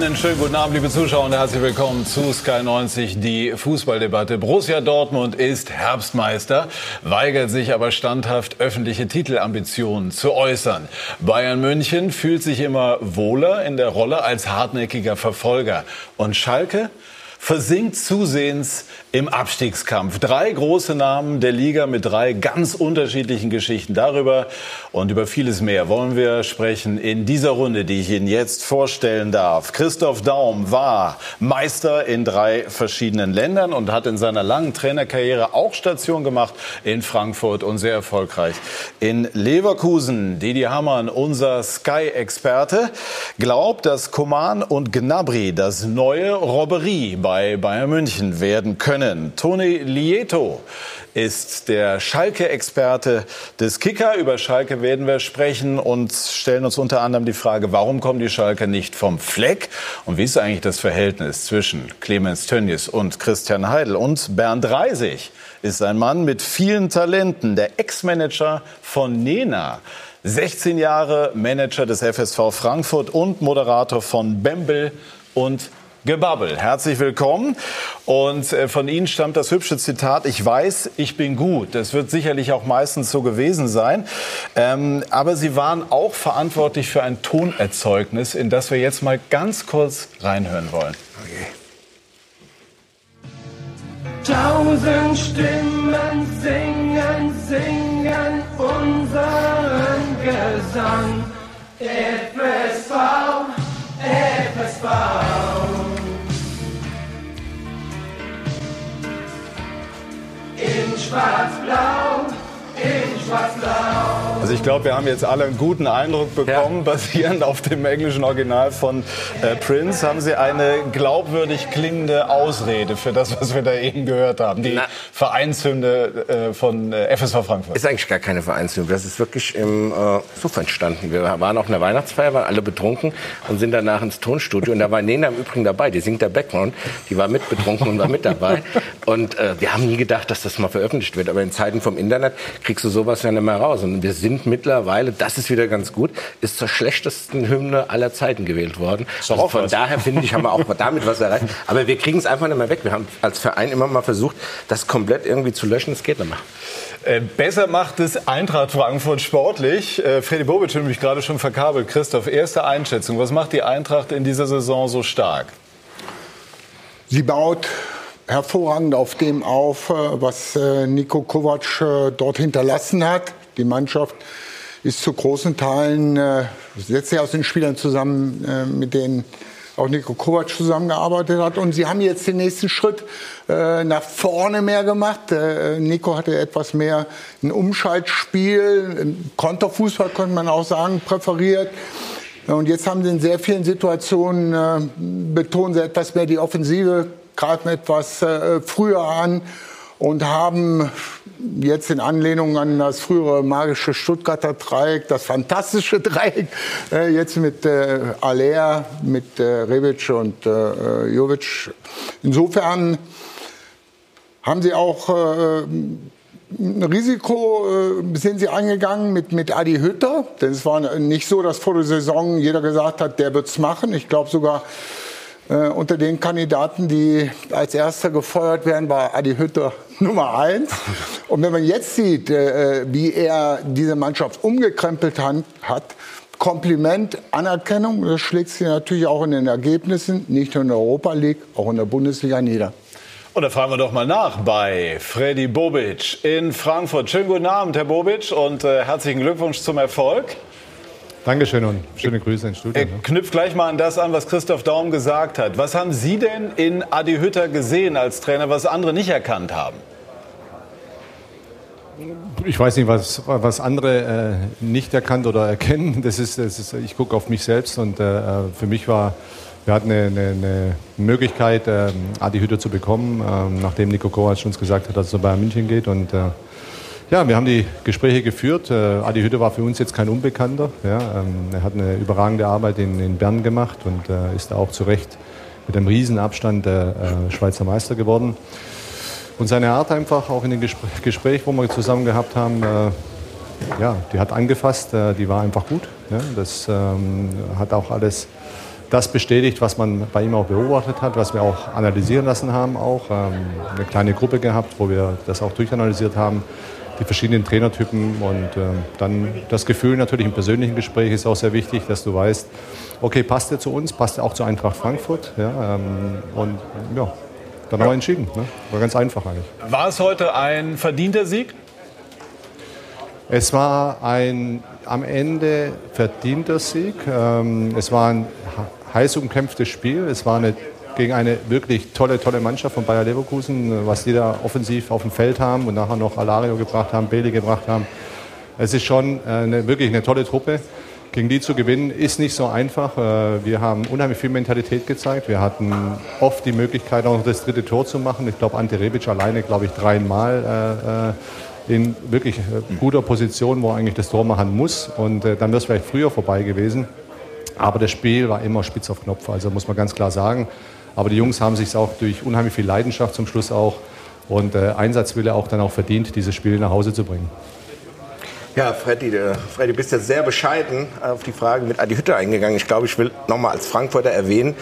Einen schönen guten Abend, liebe Zuschauer, und herzlich willkommen zu Sky 90, die Fußballdebatte. Borussia Dortmund ist Herbstmeister, weigert sich aber standhaft, öffentliche Titelambitionen zu äußern. Bayern München fühlt sich immer wohler in der Rolle als hartnäckiger Verfolger. Und Schalke versinkt zusehends im Abstiegskampf. Drei große Namen der Liga mit drei ganz unterschiedlichen Geschichten. Darüber und über vieles mehr wollen wir sprechen in dieser Runde, die ich Ihnen jetzt vorstellen darf. Christoph Daum war Meister in drei verschiedenen Ländern und hat in seiner langen Trainerkarriere auch Station gemacht in Frankfurt und sehr erfolgreich in Leverkusen. Didi Hamann, unser Sky-Experte, glaubt, dass Coman und Gnabry das neue Robberie bei Bayern München werden können können. Toni Lieto ist der Schalke-Experte des Kicker. Über Schalke werden wir sprechen und stellen uns unter anderem die Frage, warum kommen die Schalke nicht vom Fleck? Und wie ist eigentlich das Verhältnis zwischen Clemens Tönnies und Christian Heidel? Und Bernd Reisig ist ein Mann mit vielen Talenten, der Ex-Manager von Nena. 16 Jahre Manager des FSV Frankfurt und Moderator von Bembel und Gebabbel. Herzlich willkommen. Und äh, von Ihnen stammt das hübsche Zitat, ich weiß, ich bin gut. Das wird sicherlich auch meistens so gewesen sein. Ähm, aber Sie waren auch verantwortlich für ein Tonerzeugnis, in das wir jetzt mal ganz kurz reinhören wollen. Okay. Tausend Stimmen singen, singen unseren Gesang. FSV, FSV. Schwarz-blau. Also ich glaube, wir haben jetzt alle einen guten Eindruck bekommen, ja. basierend auf dem englischen Original von äh, Prince. Haben Sie eine glaubwürdig klingende Ausrede für das, was wir da eben gehört haben? Die Na, Vereinshymne äh, von äh, FSV Frankfurt. Ist eigentlich gar keine Vereinshymne. Das ist wirklich im äh, Suff entstanden. Wir waren auf einer Weihnachtsfeier, waren alle betrunken und sind danach ins Tonstudio. Und da war Nena im Übrigen dabei. Die singt der Background. Die war mit betrunken und war mit dabei. Und äh, wir haben nie gedacht, dass das mal veröffentlicht wird. Aber in Zeiten vom Internet kriegst du sowas ja nicht mehr raus. Und wir sind mittlerweile, das ist wieder ganz gut, ist zur schlechtesten Hymne aller Zeiten gewählt worden. Also von was. daher finde ich, haben wir auch damit was erreicht. Aber wir kriegen es einfach nicht mehr weg. Wir haben als Verein immer mal versucht, das komplett irgendwie zu löschen. Es geht nicht mehr. Äh, besser macht es Eintracht Frankfurt sportlich. Äh, Freddy Bobic hat mich gerade schon verkabelt. Christoph, erste Einschätzung. Was macht die Eintracht in dieser Saison so stark? Sie baut hervorragend auf dem auf, äh, was äh, Nico Kovac äh, dort hinterlassen hat. Die Mannschaft ist zu großen Teilen, setzt sich aus den Spielern zusammen, mit denen auch Nico Kovac zusammengearbeitet hat. Und sie haben jetzt den nächsten Schritt nach vorne mehr gemacht. Nico hatte etwas mehr ein Umschaltspiel, Konterfußball könnte man auch sagen, präferiert. Und jetzt haben sie in sehr vielen Situationen, betonen sie etwas mehr die Offensive, greifen etwas äh, früher an und haben jetzt in Anlehnung an das frühere magische Stuttgarter Dreieck, das fantastische Dreieck, äh, jetzt mit äh, Alea, mit äh, Rebic und äh, Jovic. Insofern haben sie auch äh, ein Risiko äh, sind sie eingegangen mit, mit Adi Hütter. Denn es war nicht so, dass vor der Saison jeder gesagt hat, der wird's machen. Ich glaube sogar, äh, unter den Kandidaten, die als erster gefeuert werden, war Adi Hütter Nummer eins. Und wenn man jetzt sieht, äh, wie er diese Mannschaft umgekrempelt hat, Kompliment, Anerkennung, das schlägt sich natürlich auch in den Ergebnissen, nicht nur in der Europa League, auch in der Bundesliga nieder. Und da fragen wir doch mal nach bei Freddy Bobic in Frankfurt. Schönen guten Abend, Herr Bobic, und äh, herzlichen Glückwunsch zum Erfolg. Dankeschön und schöne Grüße ins Studio. Ne? Knüpft gleich mal an das an, was Christoph Daum gesagt hat. Was haben Sie denn in Adi Hütter gesehen als Trainer, was andere nicht erkannt haben? Ich weiß nicht, was, was andere äh, nicht erkannt oder erkennen. Das ist, das ist ich gucke auf mich selbst und äh, für mich war, wir hatten eine, eine, eine Möglichkeit, äh, Adi Hütter zu bekommen, äh, nachdem Nico Kovac uns gesagt hat, dass er bei München geht und äh, ja, wir haben die Gespräche geführt. Äh, Adi Hütte war für uns jetzt kein Unbekannter. Ja, ähm, er hat eine überragende Arbeit in, in Bern gemacht und äh, ist auch zu Recht mit einem Riesenabstand äh, Schweizer Meister geworden. Und seine Art einfach, auch in den Gespr Gesprächen, wo wir zusammen gehabt haben, äh, ja, die hat angefasst, äh, die war einfach gut. Ja, das ähm, hat auch alles das bestätigt, was man bei ihm auch beobachtet hat, was wir auch analysieren lassen haben. Auch ähm, eine kleine Gruppe gehabt, wo wir das auch durchanalysiert haben, die verschiedenen Trainertypen und äh, dann das Gefühl natürlich im persönlichen Gespräch ist auch sehr wichtig, dass du weißt, okay, passt er zu uns, passt er auch zu Eintracht Frankfurt, ja, ähm, und ja, dann haben wir entschieden. Ne? War ganz einfach eigentlich. War es heute ein verdienter Sieg? Es war ein am Ende verdienter Sieg. Ähm, es war ein heiß umkämpftes Spiel. Es war eine, gegen eine wirklich tolle, tolle Mannschaft von Bayer Leverkusen, was die da offensiv auf dem Feld haben und nachher noch Alario gebracht haben, Bailey gebracht haben. Es ist schon äh, eine, wirklich eine tolle Truppe. Gegen die zu gewinnen ist nicht so einfach. Äh, wir haben unheimlich viel Mentalität gezeigt. Wir hatten oft die Möglichkeit, auch noch das dritte Tor zu machen. Ich glaube, Ante Rebic alleine, glaube ich, dreimal äh, in wirklich äh, guter Position, wo er eigentlich das Tor machen muss. Und äh, dann wäre es vielleicht früher vorbei gewesen. Aber das Spiel war immer spitz auf Knopf, also muss man ganz klar sagen. Aber die Jungs haben sich auch durch unheimlich viel Leidenschaft zum Schluss auch und äh, Einsatzwille auch dann auch verdient, dieses Spiel nach Hause zu bringen. Ja, Freddy, äh, Freddy, bist ja sehr bescheiden auf die Frage mit Adi Hütte eingegangen. Ich glaube, ich will nochmal als Frankfurter erwähnen,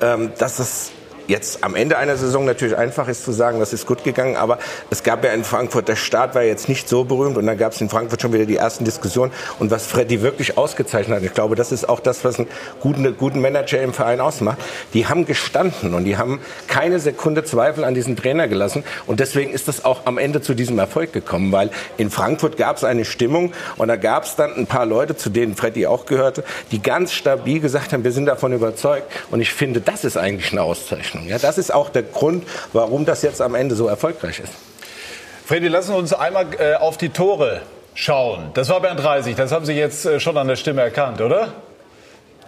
ähm, dass es jetzt am Ende einer Saison natürlich einfach ist zu sagen, das ist gut gegangen, aber es gab ja in Frankfurt, der Start war jetzt nicht so berühmt und dann gab es in Frankfurt schon wieder die ersten Diskussionen. Und was Freddy wirklich ausgezeichnet hat, ich glaube, das ist auch das, was einen guten, guten Manager im Verein ausmacht, die haben gestanden und die haben keine Sekunde Zweifel an diesen Trainer gelassen. Und deswegen ist das auch am Ende zu diesem Erfolg gekommen, weil in Frankfurt gab es eine Stimmung und da gab es dann ein paar Leute, zu denen Freddy auch gehörte, die ganz stabil gesagt haben, wir sind davon überzeugt. Und ich finde, das ist eigentlich eine Auszeichnung. Leistung. Ja, das ist auch der Grund, warum das jetzt am Ende so erfolgreich ist. Freddy, lassen Sie uns einmal äh, auf die Tore schauen. Das war Bernd Reisig, das haben Sie jetzt äh, schon an der Stimme erkannt, oder?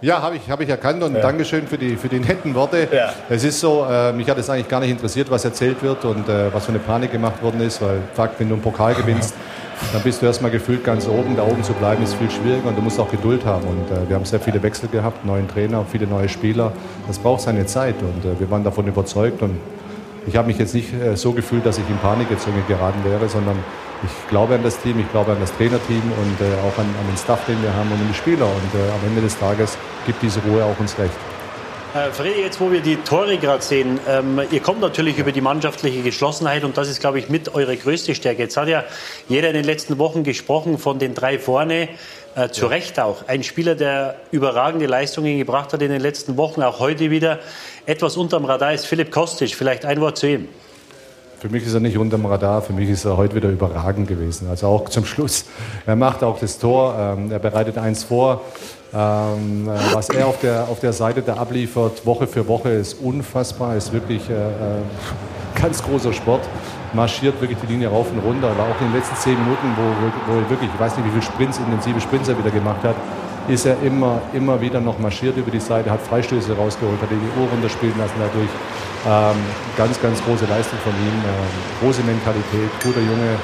Ja, habe ich, hab ich erkannt und ja. Dankeschön für die, für die netten Worte. Ja. Es ist so, äh, mich hat es eigentlich gar nicht interessiert, was erzählt wird und äh, was für eine Panik gemacht worden ist, weil Fakt, wenn du einen Pokal gewinnst, dann bist du erstmal gefühlt ganz oben. Da oben zu bleiben ist viel schwieriger und du musst auch Geduld haben. Und äh, wir haben sehr viele Wechsel gehabt, neuen Trainer, viele neue Spieler. Das braucht seine Zeit und äh, wir waren davon überzeugt. Und ich habe mich jetzt nicht äh, so gefühlt, dass ich in Panik irgendwie geraten wäre, sondern ich glaube an das Team, ich glaube an das Trainerteam und äh, auch an, an, den Staff, den wir haben und an die Spieler. Und äh, am Ende des Tages gibt diese Ruhe auch uns recht. Äh, Freddy, jetzt wo wir die Tore gerade sehen, ähm, ihr kommt natürlich über die mannschaftliche Geschlossenheit und das ist, glaube ich, mit eure größte Stärke. Jetzt hat ja jeder in den letzten Wochen gesprochen von den drei vorne, äh, zu. Recht auch. Ein Spieler, der überragende Leistungen gebracht hat in den letzten Wochen, auch heute wieder. Etwas unterm Radar ist Philipp Kostic. Vielleicht ein Wort zu ihm. Für mich ist er nicht unterm Radar, für mich ist er heute wieder überragend gewesen. Also auch zum Schluss. Er macht auch das Tor, ähm, er bereitet eins vor. Ähm, äh, was er auf der, auf der Seite da abliefert, Woche für Woche, ist unfassbar, ist wirklich äh, äh, ganz großer Sport. Marschiert wirklich die Linie rauf und runter. Aber auch in den letzten zehn Minuten, wo, wo er wirklich, ich weiß nicht, wie viele Sprints, intensive Sprints er wieder gemacht hat, ist er immer, immer wieder noch marschiert über die Seite, hat Freistöße rausgeholt, hat die Uhr runterspielen lassen dadurch. Ähm, ganz, ganz große Leistung von ihm, ähm, große Mentalität, guter Junge,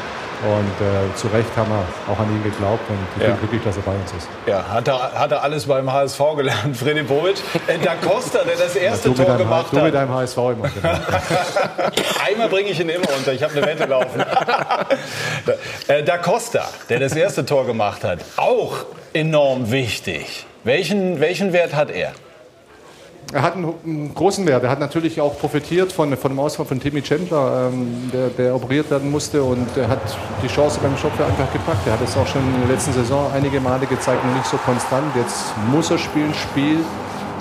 und äh, zu Recht haben wir auch an ihn geglaubt und ich ja. bin glücklich, dass er bei uns ist. Ja, hat er, hat er alles beim HSV gelernt, Freddy Bobic. Äh, da Costa, der das erste ja, Tor gemacht hat. Du mit deinem HSV immer. Genau. Einmal bringe ich ihn immer unter, ich habe eine Wette laufen. äh, da Costa, der das erste Tor gemacht hat, auch enorm wichtig. Welchen, welchen Wert hat er? Er hat einen, einen, großen Wert. Er hat natürlich auch profitiert von, von dem Ausfall von Timmy Chandler, ähm, der, der, operiert werden musste. Und er hat die Chance beim Schopfer einfach gepackt. Er hat es auch schon in der letzten Saison einige Male gezeigt, nicht so konstant. Jetzt muss er spielen, spielt,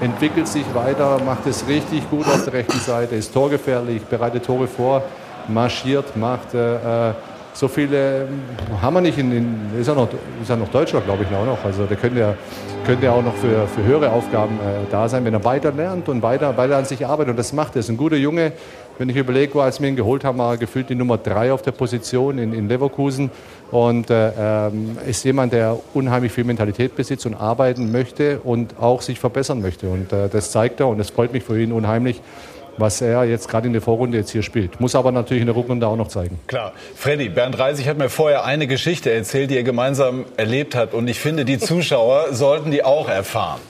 entwickelt sich weiter, macht es richtig gut auf der rechten Seite, ist torgefährlich, bereitet Tore vor, marschiert, macht. Äh, äh so viele ähm, haben wir nicht. In, in, ist, ja noch, ist ja noch Deutscher, glaube ich, auch noch. Also der könnte ja, könnte ja auch noch für, für höhere Aufgaben äh, da sein, wenn er weiter lernt und weiter, weiter an sich arbeitet. Und das macht er. ist ein guter Junge. Wenn ich überlege, als wir ihn geholt haben, war er gefühlt die Nummer drei auf der Position in, in Leverkusen. Und äh, ähm, ist jemand, der unheimlich viel Mentalität besitzt und arbeiten möchte und auch sich verbessern möchte. Und äh, das zeigt er und es freut mich für ihn unheimlich was er jetzt gerade in der Vorrunde jetzt hier spielt. Muss aber natürlich in der Rückrunde auch noch zeigen. Klar. Freddy, Bernd Reisig hat mir vorher eine Geschichte erzählt, die er gemeinsam erlebt hat. Und ich finde, die Zuschauer sollten die auch erfahren.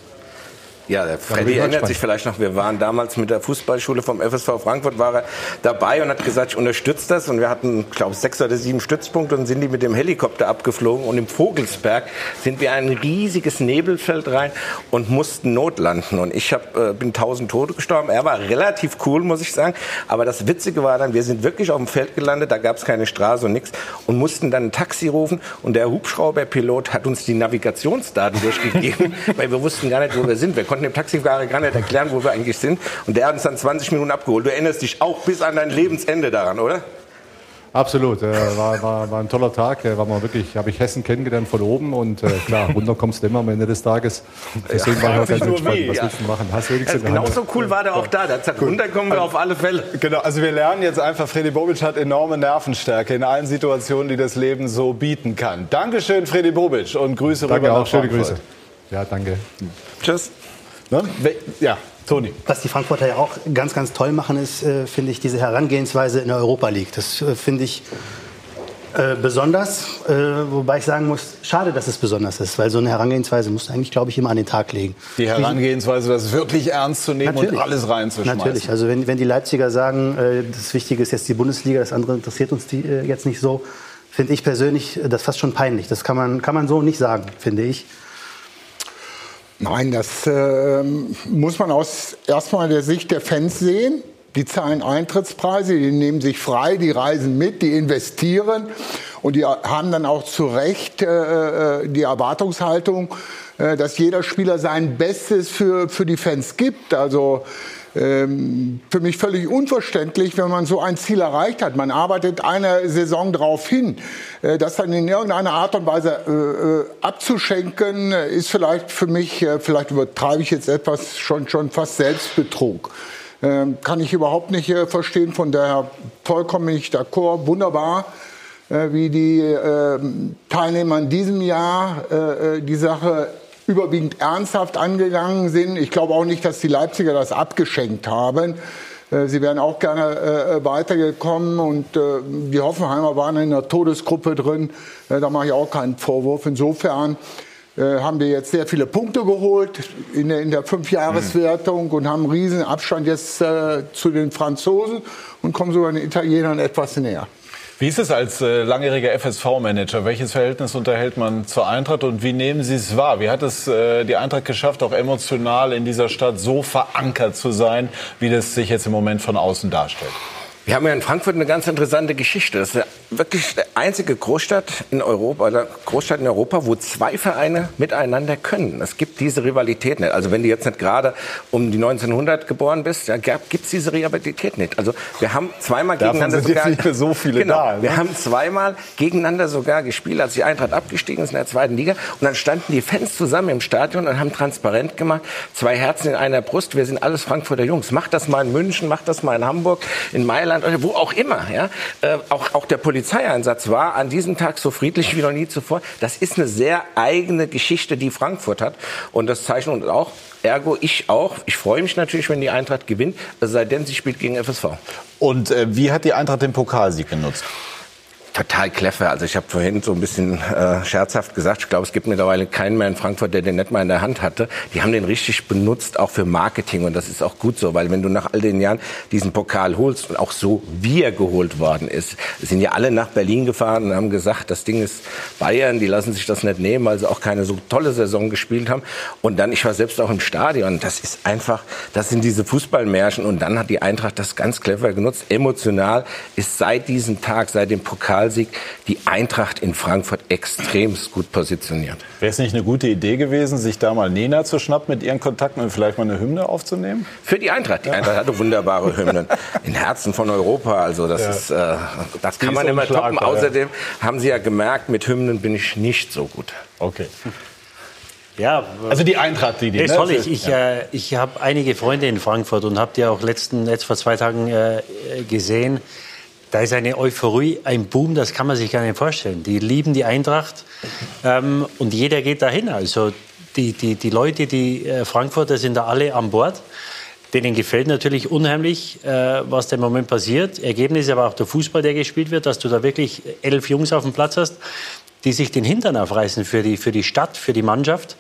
Ja, der Freddy erinnert sich vielleicht noch, wir waren damals mit der Fußballschule vom FSV Frankfurt, war er dabei und hat gesagt, ich unterstütze das. Und wir hatten, glaube ich, sechs oder sieben Stützpunkte und sind die mit dem Helikopter abgeflogen. Und im Vogelsberg sind wir ein riesiges Nebelfeld rein und mussten notlanden. Und ich hab, äh, bin tausend Tote gestorben. Er war relativ cool, muss ich sagen. Aber das Witzige war dann, wir sind wirklich auf dem Feld gelandet, da gab es keine Straße und nichts und mussten dann ein Taxi rufen. Und der Hubschrauberpilot hat uns die Navigationsdaten durchgegeben, weil wir wussten gar nicht, wo wir sind. Wir konnten dem Taxifahrer gar nicht erklären, wo wir eigentlich sind. Und der hat uns dann 20 Minuten abgeholt. Du erinnerst dich auch bis an dein Lebensende daran, oder? Absolut, äh, war, war, war ein toller Tag. Äh, war mal wirklich, habe ich Hessen kennengelernt von oben und äh, klar, runter kommst du immer am Ende des Tages. Deswegen ja, war ich auch ganz entspannt. Weh, was ja. willst du machen? Hast du also genauso cool war der auch da. Der hat runterkommen wir auf alle Fälle. Genau, also wir lernen jetzt einfach, Freddy Bobic hat enorme Nervenstärke in allen Situationen, die das Leben so bieten kann. Dankeschön, Freddy Bobic und Grüße danke rüber auch, schöne Grüße. Ja, danke. Tschüss. Ne? Ja, Toni. Was die Frankfurter ja auch ganz, ganz toll machen, ist, äh, finde ich, diese Herangehensweise in der Europa League. Das äh, finde ich äh, besonders, äh, wobei ich sagen muss, schade, dass es besonders ist, weil so eine Herangehensweise musst du eigentlich, glaube ich, immer an den Tag legen. Die Herangehensweise, das wirklich ernst zu nehmen Natürlich. und alles reinzuschmeißen. Natürlich, also wenn, wenn die Leipziger sagen, äh, das Wichtige ist jetzt die Bundesliga, das andere interessiert uns die, äh, jetzt nicht so, finde ich persönlich das fast schon peinlich. Das kann man, kann man so nicht sagen, finde ich. Nein, das äh, muss man aus erstmal der Sicht der Fans sehen. Die zahlen Eintrittspreise, die nehmen sich frei, die reisen mit, die investieren und die haben dann auch zu Recht äh, äh die Erwartungshaltung, äh, dass jeder Spieler sein Bestes für, für die Fans gibt. Also ähm, für mich völlig unverständlich, wenn man so ein Ziel erreicht hat. Man arbeitet eine Saison darauf hin. Äh, das dann in irgendeiner Art und Weise äh, äh abzuschenken, ist vielleicht für mich, äh, vielleicht übertreibe ich jetzt etwas, schon, schon fast Selbstbetrug. Ähm, kann ich überhaupt nicht äh, verstehen, von daher vollkommen nicht d'accord, wunderbar äh, wie die ähm, Teilnehmer in diesem Jahr die Sache überwiegend ernsthaft angegangen sind. Ich glaube auch nicht, dass die Leipziger das abgeschenkt haben. Äh, sie wären auch gerne äh, weitergekommen und äh, die Hoffenheimer waren in der Todesgruppe drin. Äh, da mache ich auch keinen Vorwurf. Insofern äh, haben wir jetzt sehr viele Punkte geholt in der, in der Fünfjahreswertung und haben einen riesen Abstand jetzt äh, zu den Franzosen und kommen sogar den Italienern etwas näher. Wie ist es als äh, langjähriger FSV-Manager? Welches Verhältnis unterhält man zur Eintracht und wie nehmen Sie es wahr? Wie hat es äh, die Eintracht geschafft, auch emotional in dieser Stadt so verankert zu sein, wie das sich jetzt im Moment von außen darstellt? Wir haben ja in Frankfurt eine ganz interessante Geschichte. Das ist wirklich die einzige Großstadt in Europa, oder Großstadt in Europa, wo zwei Vereine miteinander können. Es gibt diese Rivalität nicht. Also wenn du jetzt nicht gerade um die 1900 geboren bist, dann gibt es diese Rivalität nicht. Also wir haben zweimal Davon gegeneinander sind sogar jetzt nicht mehr so viele genau, da. Ne? Wir haben zweimal gegeneinander sogar gespielt, als die Eintracht abgestiegen ist in der zweiten Liga. Und dann standen die Fans zusammen im Stadion und haben transparent gemacht, zwei Herzen in einer Brust. Wir sind alles Frankfurter Jungs. Macht das mal in München, macht das mal in Hamburg, in Mailand oder wo auch immer. Ja, äh, auch auch der Polizeieinsatz war an diesem Tag so friedlich wie noch nie zuvor. Das ist eine sehr eigene Geschichte, die Frankfurt hat. Und das zeichnet uns auch. Ergo ich auch. Ich freue mich natürlich, wenn die Eintracht gewinnt, seitdem sie spielt gegen FSV. Und äh, wie hat die Eintracht den Pokalsieg genutzt? Total clever. Also ich habe vorhin so ein bisschen äh, scherzhaft gesagt, ich glaube, es gibt mittlerweile keinen mehr in Frankfurt, der den nicht mal in der Hand hatte. Die haben den richtig benutzt, auch für Marketing und das ist auch gut so, weil wenn du nach all den Jahren diesen Pokal holst und auch so, wie er geholt worden ist, sind ja alle nach Berlin gefahren und haben gesagt, das Ding ist Bayern, die lassen sich das nicht nehmen, weil sie auch keine so tolle Saison gespielt haben. Und dann, ich war selbst auch im Stadion, das ist einfach, das sind diese Fußballmärchen und dann hat die Eintracht das ganz clever genutzt. Emotional ist seit diesem Tag, seit dem Pokal Pokalsieg die Eintracht in Frankfurt extremst gut positioniert. Wäre es nicht eine gute Idee gewesen, sich da mal Nena zu schnappen mit ihren Kontakten und vielleicht mal eine Hymne aufzunehmen? Für die Eintracht. Die Eintracht hatte wunderbare Hymnen. In Herzen von Europa. Also das ja. ist, äh, das kann man immer toppen. Außerdem ja. haben Sie ja gemerkt, mit Hymnen bin ich nicht so gut. Okay. Ja, also die Eintracht, die die. Ne? Soll ich? Ich, ja. äh, ich habe einige Freunde in Frankfurt und habe die auch letzten, letzt vor zwei Tagen äh, gesehen. Da ist eine Euphorie, ein Boom, das kann man sich gar nicht vorstellen. Die lieben die Eintracht ähm, und jeder geht dahin. Also die, die, die Leute, die äh, Frankfurter sind da alle an Bord. Denen gefällt natürlich unheimlich, äh, was da im Moment passiert. Ergebnis aber auch der Fußball, der gespielt wird, dass du da wirklich elf Jungs auf dem Platz hast, die sich den Hintern aufreißen für die, für die Stadt, für die Mannschaft.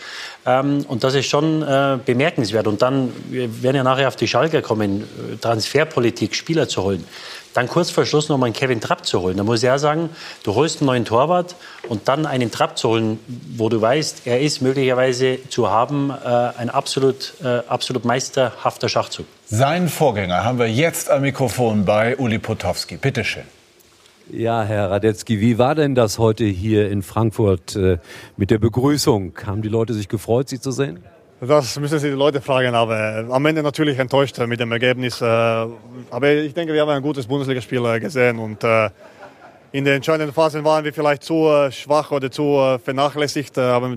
Ähm, und das ist schon äh, bemerkenswert. Und dann, wir werden ja nachher auf die Schalker kommen, äh, Transferpolitik, Spieler zu holen. Dann kurz vor Schluss noch mal einen Kevin Trapp zu holen. Da muss ja sagen, du holst einen neuen Torwart und dann einen Trapp zu holen, wo du weißt, er ist möglicherweise zu haben, äh, ein absolut, äh, absolut meisterhafter Schachzug. Seinen Vorgänger haben wir jetzt am Mikrofon bei Uli Potowski. Bitte schön. Ja, Herr Radetzky, wie war denn das heute hier in Frankfurt äh, mit der Begrüßung? Haben die Leute sich gefreut, Sie zu sehen? Das müssen Sie die Leute fragen, aber am Ende natürlich enttäuscht mit dem Ergebnis. Äh, aber ich denke, wir haben ein gutes Bundesligaspiel äh, gesehen und äh, in den entscheidenden Phasen waren wir vielleicht zu schwach oder zu vernachlässigt. Aber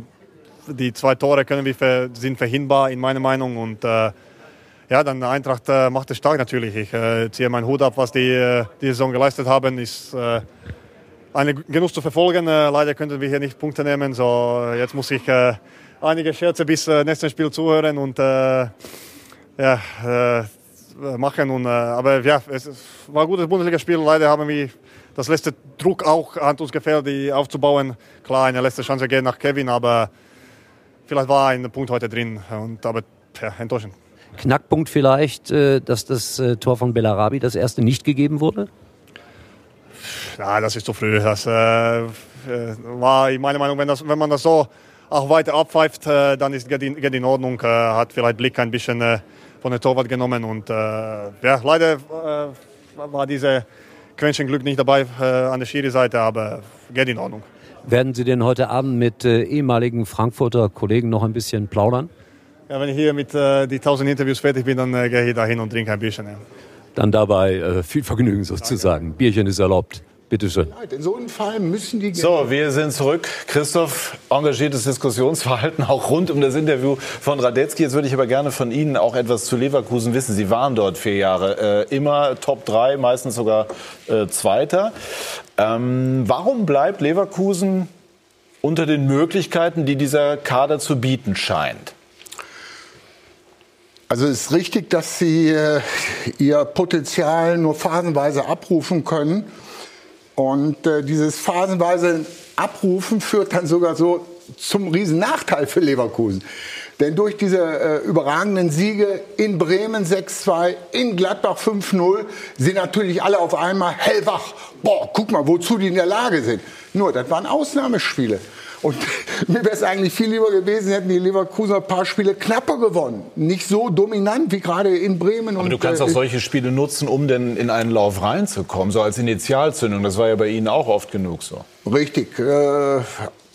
die zwei Tore können wir, sind verhinderbar in meiner Meinung und ja, dann Eintracht äh, macht es stark natürlich. Ich äh, ziehe meinen Hut ab, was die äh, die Saison geleistet haben. Ist äh, eine Genuss zu verfolgen. Äh, leider könnten wir hier nicht Punkte nehmen. So, jetzt muss ich äh, einige Scherze bis äh, nächsten Spiel zuhören und äh, ja, äh, machen. Und, äh, aber ja, es war ein gutes Bundesligaspiel. Leider haben wir das letzte Druck auch an uns gefällt, die aufzubauen. Klar, eine letzte Chance geht nach Kevin, aber vielleicht war ein Punkt heute drin. Und, aber ja, enttäuschend. Knackpunkt vielleicht, äh, dass das äh, Tor von Bellarabi das erste nicht gegeben wurde? Ja, das ist zu früh. Das äh, war meiner Meinung wenn, das, wenn man das so auch weiter abpfeift, äh, dann ist, geht, in, geht in Ordnung. Äh, hat vielleicht Blick ein bisschen äh, von der Torwart genommen. Und ja, leider war diese Quäntchen Glück nicht dabei an der Schiri-Seite, aber geht in Ordnung. Werden Sie denn heute Abend mit ehemaligen Frankfurter Kollegen noch ein bisschen plaudern? Ja, wenn ich hier mit äh, die 1000 Interviews fertig bin, dann äh, gehe ich da hin und trinke ein Bierchen. Ja. Dann dabei äh, viel Vergnügen sozusagen. Danke. Bierchen ist erlaubt. Bitte schön. In so einem Fall müssen die. So, wir sind zurück. Christoph, engagiertes Diskussionsverhalten auch rund um das Interview von Radetzky. Jetzt würde ich aber gerne von Ihnen auch etwas zu Leverkusen wissen. Sie waren dort vier Jahre. Äh, immer Top 3, meistens sogar äh, Zweiter. Ähm, warum bleibt Leverkusen unter den Möglichkeiten, die dieser Kader zu bieten scheint? Also es ist richtig, dass sie äh, ihr Potenzial nur phasenweise abrufen können. Und äh, dieses phasenweise Abrufen führt dann sogar so zum riesen Nachteil für Leverkusen. Denn durch diese äh, überragenden Siege in Bremen 6-2, in Gladbach 5-0 sind natürlich alle auf einmal hellwach. Boah, guck mal, wozu die in der Lage sind. Nur, das waren Ausnahmespiele. Und mir wäre es eigentlich viel lieber gewesen, hätten die Leverkusener ein paar Spiele knapper gewonnen. Nicht so dominant wie gerade in Bremen. Aber du kannst äh, auch solche Spiele nutzen, um denn in einen Lauf reinzukommen, so als Initialzündung. Das war ja bei Ihnen auch oft genug so. Richtig. Äh,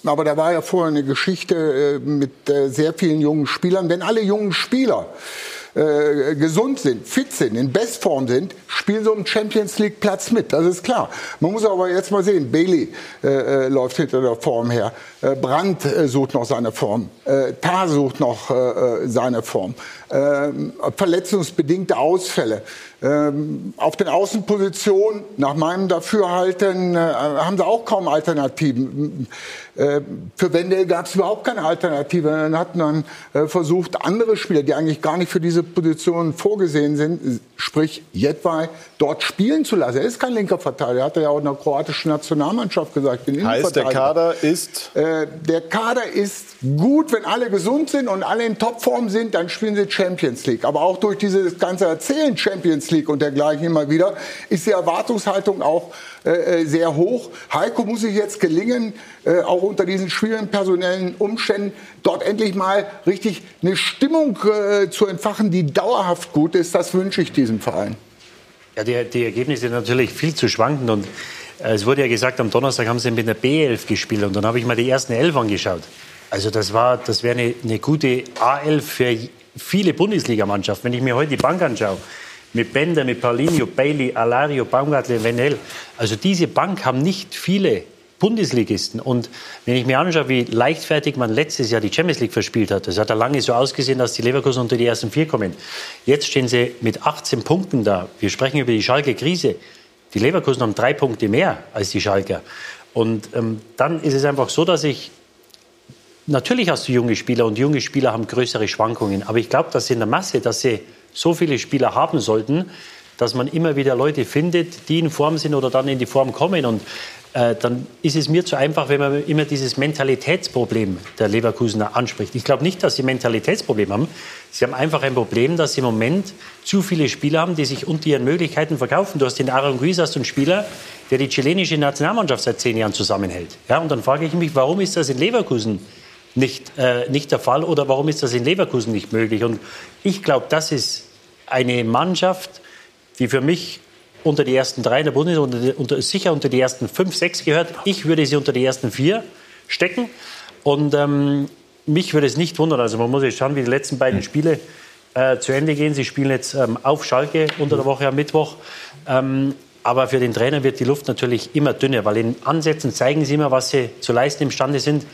aber da war ja vorher eine Geschichte äh, mit äh, sehr vielen jungen Spielern. Wenn alle jungen Spieler äh, gesund sind, fit sind, in Bestform sind, spielen so einen Champions League Platz mit. Das ist klar. Man muss aber jetzt mal sehen, Bailey äh, äh läuft hinter der Form her. Äh, Brandt äh, sucht noch seine Form. Äh, Tar sucht noch seine Form. Ähm, verletzungsbedingte Ausfälle. Ähm, auf den Außenpositionen, nach meinem Dafürhalten, äh, haben sie auch kaum Alternativen. Äh, für Wendel gab es überhaupt keine Alternative. Dann hatten dann äh, versucht, andere Spieler, die eigentlich gar nicht für diese Position vorgesehen sind, sprich Jedwai, dort spielen zu lassen. Er ist kein linker Verteidiger, hat er ja auch in der kroatischen Nationalmannschaft gesagt. heißt, der Kader ist? Äh, der Kader ist gut, wenn alle gesund sind und alle in Topform sind, dann spielen sie Champions League. Aber auch durch dieses ganze Erzählen Champions League und dergleichen immer wieder, ist die Erwartungshaltung auch äh, äh, sehr hoch. Heiko muss sich jetzt gelingen, äh, auch unter diesen schwierigen personellen Umständen, dort endlich mal richtig eine Stimmung äh, zu entfachen, die dauerhaft gut ist. Das wünsche ich diesem Verein. Ja, die, die Ergebnisse sind natürlich viel zu schwankend und äh, es wurde ja gesagt, am Donnerstag haben sie mit einer B11 gespielt und dann habe ich mal die ersten Elf angeschaut. Also das das wäre eine, eine gute A11 für viele Bundesligamannschaften. Wenn ich mir heute die Bank anschaue, mit Bender, mit Paulinho, Bailey, Alario, Baumgartler, Venel. Also diese Bank haben nicht viele Bundesligisten. Und wenn ich mir anschaue, wie leichtfertig man letztes Jahr die Champions League verspielt hat, das hat ja lange so ausgesehen, dass die Leverkusen unter die ersten vier kommen. Jetzt stehen sie mit 18 Punkten da. Wir sprechen über die Schalke-Krise. Die Leverkusen haben drei Punkte mehr als die Schalker. Und ähm, dann ist es einfach so, dass ich Natürlich hast du junge Spieler und junge Spieler haben größere Schwankungen. Aber ich glaube, dass in der Masse, dass sie so viele Spieler haben sollten, dass man immer wieder Leute findet, die in Form sind oder dann in die Form kommen. Und äh, dann ist es mir zu einfach, wenn man immer dieses Mentalitätsproblem der Leverkusener anspricht. Ich glaube nicht, dass sie Mentalitätsproblem haben. Sie haben einfach ein Problem, dass sie im Moment zu viele Spieler haben, die sich unter ihren Möglichkeiten verkaufen. Du hast den Aaron Guiz, hast einen Spieler, der die chilenische Nationalmannschaft seit zehn Jahren zusammenhält. Ja, und dann frage ich mich, warum ist das in Leverkusen nicht, äh, nicht der Fall oder warum ist das in Leverkusen nicht möglich? Und ich glaube, das ist eine Mannschaft, die für mich unter die ersten drei in der Bundesliga, unter, sicher unter die ersten fünf, sechs gehört. Ich würde sie unter die ersten vier stecken. Und ähm, mich würde es nicht wundern. Also man muss jetzt schauen, wie die letzten beiden Spiele äh, zu Ende gehen. Sie spielen jetzt ähm, auf Schalke unter der Woche am Mittwoch. Ähm, aber für den Trainer wird die Luft natürlich immer dünner, weil in Ansätzen zeigen sie immer, was sie zu leisten imstande sind.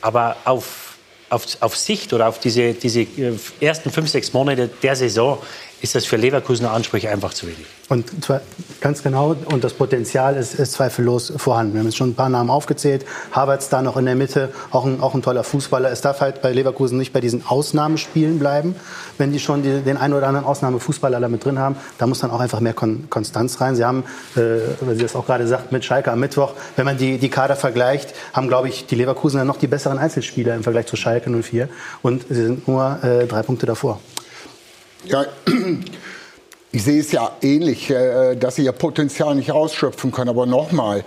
Aber auf, auf, auf Sicht oder auf diese, diese äh, ersten fünf, sechs Monate der Saison ist das für Leverkusener Ansprüche einfach zu wenig. Und zwar ganz genau, und das Potenzial ist, ist zweifellos vorhanden. Wir haben jetzt schon ein paar Namen aufgezählt. Havertz da noch in der Mitte, auch ein, auch ein toller Fußballer. Es darf halt bei Leverkusen nicht bei diesen Ausnahmespielen bleiben. Wenn die schon die, den einen oder anderen Ausnahmefußballer da mit drin haben, da muss dann auch einfach mehr Kon Konstanz rein. Sie haben, äh, weil Sie das auch gerade sagt, mit Schalke am Mittwoch, wenn man die, die Kader vergleicht, haben, glaube ich, die Leverkusener noch die besseren Einzelspieler im Vergleich zu Schalke 04. Und sie sind nur äh, drei Punkte davor. Ja, ich sehe es ja ähnlich, äh, dass sie ihr Potenzial nicht ausschöpfen können. Aber nochmal,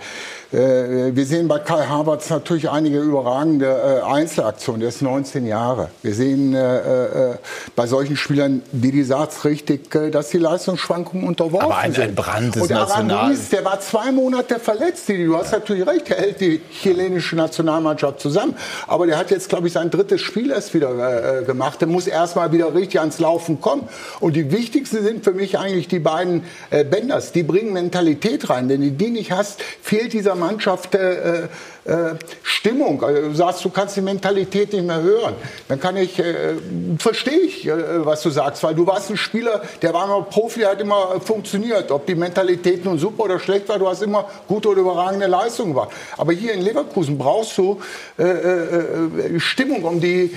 wir sehen bei Kai Havertz natürlich einige überragende äh, Einzelaktionen. Der ist 19 Jahre. Wir sehen äh, äh, bei solchen Spielern, wie die sagt richtig, äh, dass die Leistungsschwankungen unterworfen Aber ein- ein sind. Brandt ist Und Aran national- Ruiz, der war zwei Monate verletzt. Du hast natürlich recht, er hält die chilenische Nationalmannschaft zusammen. Aber der hat jetzt, glaube ich, sein drittes Spiel erst wieder äh, gemacht. Der muss erst mal wieder richtig ans Laufen kommen. Und die wichtigsten sind für mich eigentlich die beiden äh, Benders. Die bringen Mentalität rein. Wenn du die nicht hast, fehlt dieser Mannschaft äh, äh, Stimmung. Also, du sagst, du kannst die Mentalität nicht mehr hören. Dann kann ich, äh, verstehe ich, äh, was du sagst, weil du warst ein Spieler, der war immer Profi, hat immer funktioniert. Ob die Mentalität nun super oder schlecht war, du hast immer gute oder überragende Leistungen gemacht. Aber hier in Leverkusen brauchst du äh, äh, Stimmung, um die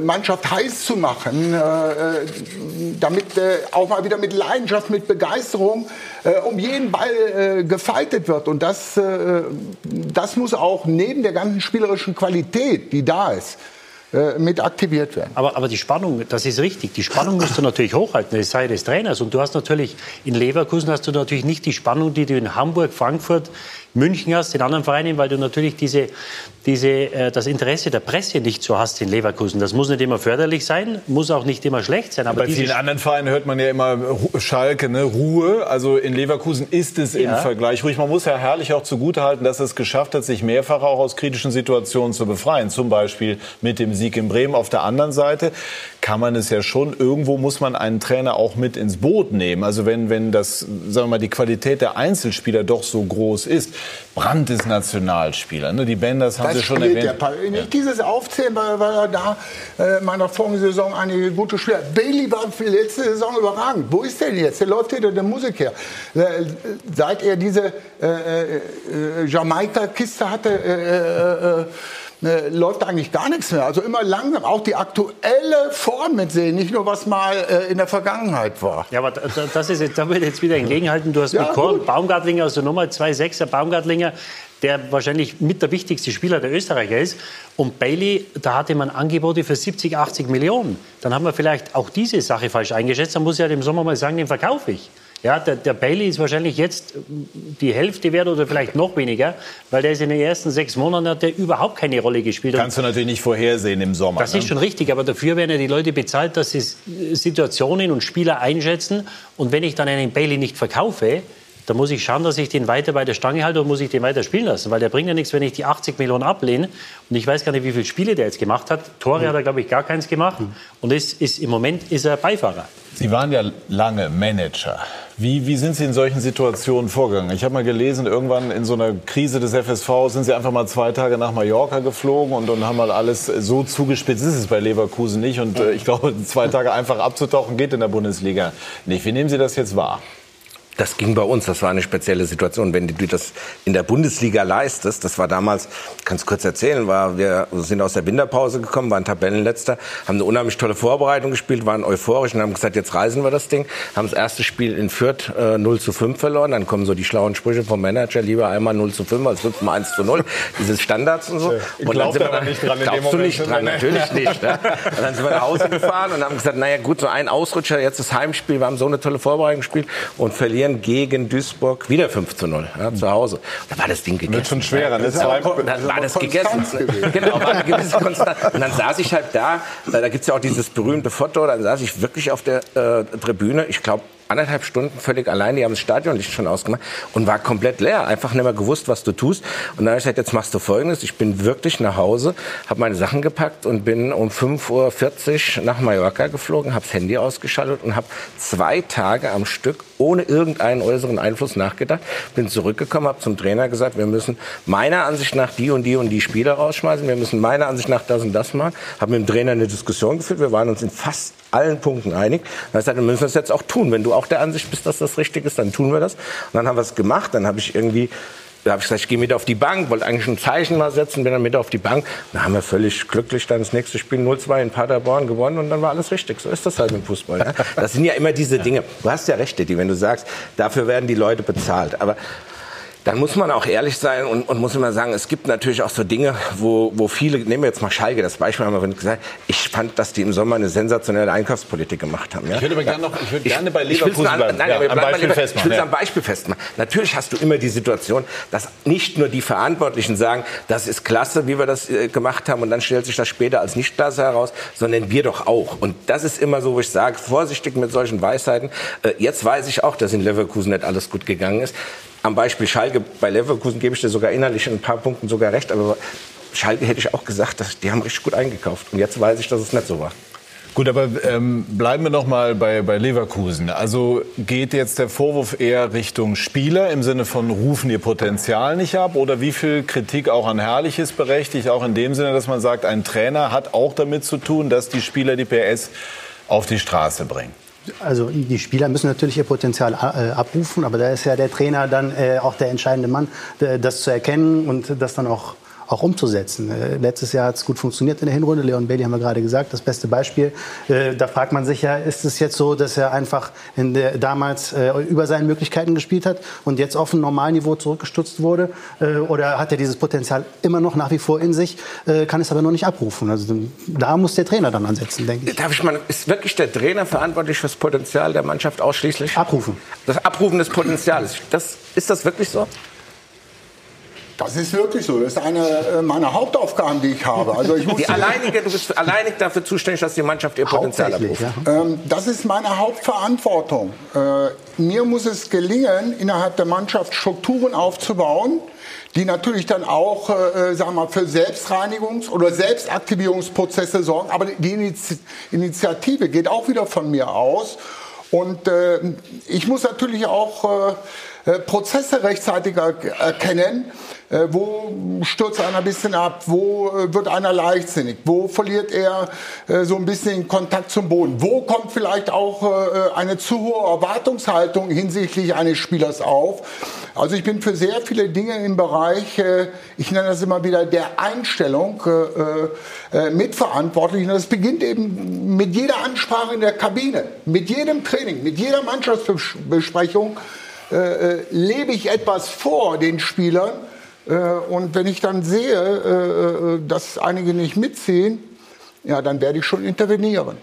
Mannschaft heiß zu machen, äh, äh, damit äh, auch mal wieder mit Leidenschaft, mit Begeisterung äh, um jeden Ball äh, gefeitet wird. Und das, äh, das muss auch neben der ganzen spielerischen Qualität, die da ist, äh, mit aktiviert werden. Aber, aber die Spannung, das ist richtig. Die Spannung musst du natürlich hochhalten, das sei des Trainers. Und du hast natürlich in Leverkusen hast du natürlich nicht die Spannung, die du in Hamburg, Frankfurt, München hast, in anderen Vereinen, weil du natürlich diese, diese, äh, das Interesse der Presse nicht so hast in Leverkusen. Das muss nicht immer förderlich sein, muss auch nicht immer schlecht sein. Aber Bei vielen anderen Vereinen hört man ja immer Schalke, ne? Ruhe. Also in Leverkusen ist es im Ja. Vergleich ruhig. Man muss ja herrlich auch zugutehalten, dass es geschafft hat, sich mehrfach auch aus kritischen Situationen zu befreien. Zum Beispiel mit dem Sieg in Bremen. Auf der anderen Seite kann man es ja schon, irgendwo muss man einen Trainer auch mit ins Boot nehmen. Also wenn, wenn das, sagen wir mal, die Qualität der Einzelspieler doch so groß ist. Brandt ist Nationalspieler. Ne? Die Benders haben Das Sie schon erwähnt. Nicht dieses Aufzählen, weil, weil er da äh, in meiner vorigen Saison einige gute Spieler. Bailey war für letzte Saison überragend. Wo ist der denn jetzt? Der läuft hinter der Musik her. Äh, seit er diese äh, äh, Jamaika-Kiste hatte, äh, läuft eigentlich gar nichts mehr. Also immer langsam. Auch die aktuelle Form mitsehen, nicht nur was mal äh, in der Vergangenheit war. Ja, aber da- da- das ist jetzt, da ich jetzt wieder entgegenhalten. Du hast Ja, mit Korn. Baumgartlinger, also Nummer 2-6er Baumgartlinger, der wahrscheinlich mit der wichtigste Spieler der Österreicher ist. Und Bailey, da hatte man Angebote für 70, 80 Millionen. Dann haben wir vielleicht auch diese Sache falsch eingeschätzt. Dann muss ich ja im Sommer mal sagen, den verkaufe ich. Ja, der, der Bailey ist wahrscheinlich jetzt die Hälfte wert oder vielleicht noch weniger, weil der ist in den ersten sechs Monaten hat der überhaupt keine Rolle gespielt. Kannst du natürlich nicht vorhersehen im Sommer. das ne? ist schon richtig, aber dafür werden ja die Leute bezahlt, dass sie Situationen und Spieler einschätzen. Und wenn ich dann einen Bailey nicht verkaufe, dann muss ich schauen, dass ich den weiter bei der Stange halte und muss ich den weiter spielen lassen. Weil der bringt ja nichts, wenn ich die 80 Millionen ablehne. Und ich weiß gar nicht, wie viele Spiele der jetzt gemacht hat. Tore hat er, glaube ich, gar keins gemacht. Und ist, ist, im Moment ist er Beifahrer. Sie waren ja lange Manager. Wie, wie sind Sie in solchen Situationen vorgegangen? Ich habe mal gelesen, irgendwann in so einer Krise des FSV sind Sie einfach mal zwei Tage nach Mallorca geflogen und, und haben mal alles so zugespitzt. Das ist es bei Leverkusen nicht. Und äh, ich glaube, zwei Tage einfach abzutauchen geht in der Bundesliga nicht. Wie nehmen Sie das jetzt wahr? Das ging bei uns, das war eine spezielle Situation. Wenn du das in der Bundesliga leistest, das war damals, kannst kurz erzählen, war, wir sind aus der Winterpause gekommen, waren Tabellenletzter, haben eine unheimlich tolle Vorbereitung gespielt, waren euphorisch und haben gesagt, jetzt reisen wir das Ding. Haben das erste Spiel in Fürth äh, 0 zu 5 verloren, dann kommen so die schlauen Sprüche vom Manager, lieber einmal 0 zu 5 als 5 mal 1 zu 0, diese Standards und so. Ich und dann sind da wir aber nicht dran glaubst du nicht dran, natürlich nicht. Ne? Und dann sind wir nach Hause gefahren und haben gesagt, naja gut, so ein Ausrutscher, jetzt das Heimspiel, wir haben so eine tolle Vorbereitung gespielt und verlieren gegen Duisburg wieder 5 zu 0 ja, zu Hause. Da war das Ding gegessen. Wird schon schwerer, ne? Zwei- dann war das gegessen. Genau, war eine gewisse Konstanz. Und dann saß ich halt da, da gibt's ja auch dieses berühmte Foto, dann saß ich wirklich auf der äh, Tribüne, ich glaube anderthalb Stunden völlig allein, die haben das Stadionlicht schon ausgemacht und war komplett leer, einfach nicht mehr gewusst, was du tust. Und dann habe ich gesagt, jetzt machst du Folgendes, ich bin wirklich nach Hause, habe meine Sachen gepackt und bin um 5.40 Uhr nach Mallorca geflogen, habe das Handy ausgeschaltet und habe zwei Tage am Stück ohne irgendeinen äußeren Einfluss nachgedacht, bin zurückgekommen, habe zum Trainer gesagt, wir müssen meiner Ansicht nach die und die und die Spieler rausschmeißen, wir müssen meiner Ansicht nach das und das machen, habe mit dem Trainer eine Diskussion geführt, wir waren uns in fast allen Punkten einig. Dann habe ich gesagt, wir müssen das jetzt auch tun. Wenn du auch der Ansicht bist, dass das richtig ist, dann tun wir das. Und dann haben wir es gemacht. Dann habe ich irgendwie, da habe ich gesagt, ich gehe mit auf die Bank, wollte eigentlich ein Zeichen mal setzen, bin dann mit auf die Bank. Dann haben wir völlig glücklich dann das nächste Spiel 0-2 in Paderborn gewonnen und dann war alles richtig. So ist das halt im Fußball. Ne? Das sind ja immer diese Dinge. Du hast ja recht, die, wenn du sagst, dafür werden die Leute bezahlt. Aber dann muss man auch ehrlich sein und, und muss immer sagen, es gibt natürlich auch so Dinge, wo, wo viele, nehmen wir jetzt mal Schalke, das Beispiel haben wir gesagt, ich fand, dass die im Sommer eine sensationelle Einkaufspolitik gemacht haben. Ja? Ich würde aber gerne noch, ich würde gerne bei Leverkusen an- bleiben. Nein, Ja, aber am bleib mal Beispiel lieber- festmachen. Ich will es ja. am Beispiel festmachen. Natürlich hast du immer die Situation, dass nicht nur die Verantwortlichen sagen, das ist klasse, wie wir das äh, gemacht haben, und dann stellt sich das später als nicht klasse heraus, sondern wir doch auch. Und das ist immer so, wo ich sage, vorsichtig mit solchen Weisheiten. Äh, Jetzt weiß ich auch, dass in Leverkusen nicht alles gut gegangen ist. Am Beispiel Schalke, bei Leverkusen gebe ich dir sogar innerlich in ein paar Punkten sogar recht, aber Schalke hätte ich auch gesagt, dass, die haben richtig gut eingekauft. Und jetzt weiß ich, dass es nicht so war. Gut, aber ähm, bleiben wir noch mal bei, bei Leverkusen. Also geht jetzt der Vorwurf eher Richtung Spieler im Sinne von rufen ihr Potenzial nicht ab oder wie viel Kritik auch an Herrlich ist berechtigt, auch in dem Sinne, dass man sagt, ein Trainer hat auch damit zu tun, dass die Spieler die PS auf die Straße bringen. Also die Spieler müssen natürlich ihr Potenzial äh, abrufen, aber da ist ja der Trainer dann äh, auch der entscheidende Mann, äh, das zu erkennen und das dann auch auch umzusetzen. Äh, letztes Jahr hat es gut funktioniert in der Hinrunde. Leon Bailey haben wir gerade gesagt, das beste Beispiel. Äh, da fragt man sich ja, ist es jetzt so, dass er einfach in der, damals äh, über seinen Möglichkeiten gespielt hat und jetzt auf ein Normalniveau zurückgestutzt wurde? Oder hat er dieses Potenzial immer noch nach wie vor in sich, kann es aber noch nicht abrufen? Also da muss der Trainer dann ansetzen, denke ich. Darf ich mal, ist wirklich der Trainer verantwortlich für das Potenzial der Mannschaft ausschließlich? Abrufen. Das Abrufen des Potenzials. Das, ist das wirklich so? Das ist wirklich so. Das ist eine äh, meiner Hauptaufgaben, die ich habe. Also ich muss Die alleinige, du bist alleinig dafür zuständig, dass die Mannschaft ihr Potenzial abruft. ja. Ähm, das ist meine Hauptverantwortung. Äh, mir muss es gelingen, innerhalb der Mannschaft Strukturen aufzubauen, die natürlich dann auch, äh, sagen wir mal, für Selbstreinigungs- oder Selbstaktivierungsprozesse sorgen. Aber die Inizi Initiative geht auch wieder von mir aus. Und äh, ich muss natürlich auch äh, äh, Prozesse rechtzeitig er erkennen. Äh, wo stürzt einer ein bisschen ab? Wo äh, wird einer leichtsinnig? Wo verliert er äh, so ein bisschen Kontakt zum Boden? Wo kommt vielleicht auch äh, eine zu hohe Erwartungshaltung hinsichtlich eines Spielers auf? Also ich bin für sehr viele Dinge im Bereich, äh, ich nenne das immer wieder der Einstellung, äh, äh, mitverantwortlich. Und das beginnt eben mit jeder Ansprache in der Kabine, mit jedem Training, mit jeder Mannschaftsbesprechung äh, äh, lebe ich etwas vor den Spielern. Äh, und wenn ich dann sehe, äh, äh, dass einige nicht mitziehen, ja, dann werde ich schon intervenieren.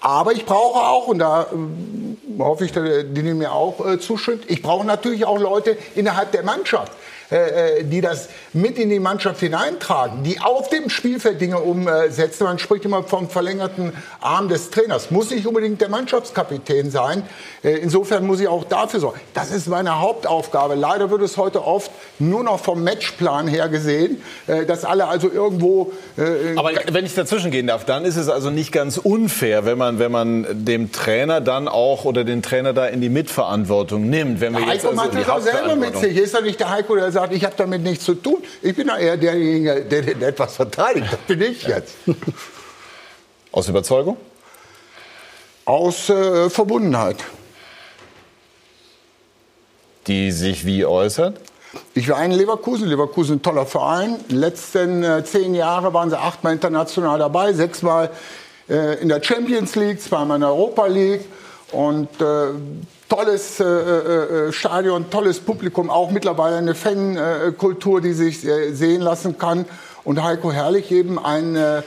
Aber ich brauche auch, und da äh, hoffe ich, dass Dini mir auch zustimmt, ich brauche natürlich auch Leute innerhalb der Mannschaft, äh, äh, die das mit in die Mannschaft hineintragen, die auf dem Spielfeld Dinge umsetzen. Man spricht immer vom verlängerten Arm des Trainers. Muss nicht unbedingt der Mannschaftskapitän sein. Äh, Insofern muss ich auch dafür sorgen. Das ist meine Hauptaufgabe. Leider wird es heute oft nur noch vom Matchplan her gesehen, dass alle also irgendwo äh, Aber wenn ich dazwischen gehen darf, dann ist es also nicht ganz unfair, wenn man, wenn man dem Trainer dann auch oder den Trainer da in die Mitverantwortung nimmt. Wenn wir jetzt Heiko also macht das auch selber mit sich. Ist doch nicht der Heiko, der sagt, ich habe damit nichts zu tun. Ich bin ja eher derjenige, der den etwas verteidigt. Das bin ich jetzt. Aus Überzeugung? Aus äh, Verbundenheit. die sich wie äußert? Ich war in Leverkusen. Leverkusen ein toller Verein. In den letzten äh, zehn Jahren waren sie achtmal international dabei, sechsmal äh, in der Champions League, zweimal in der Europa League. Und äh, tolles äh, äh, Stadion, tolles Publikum, auch mittlerweile eine Fankultur, die sich äh, sehen lassen kann. Und Heiko Herrlich eben ein äh,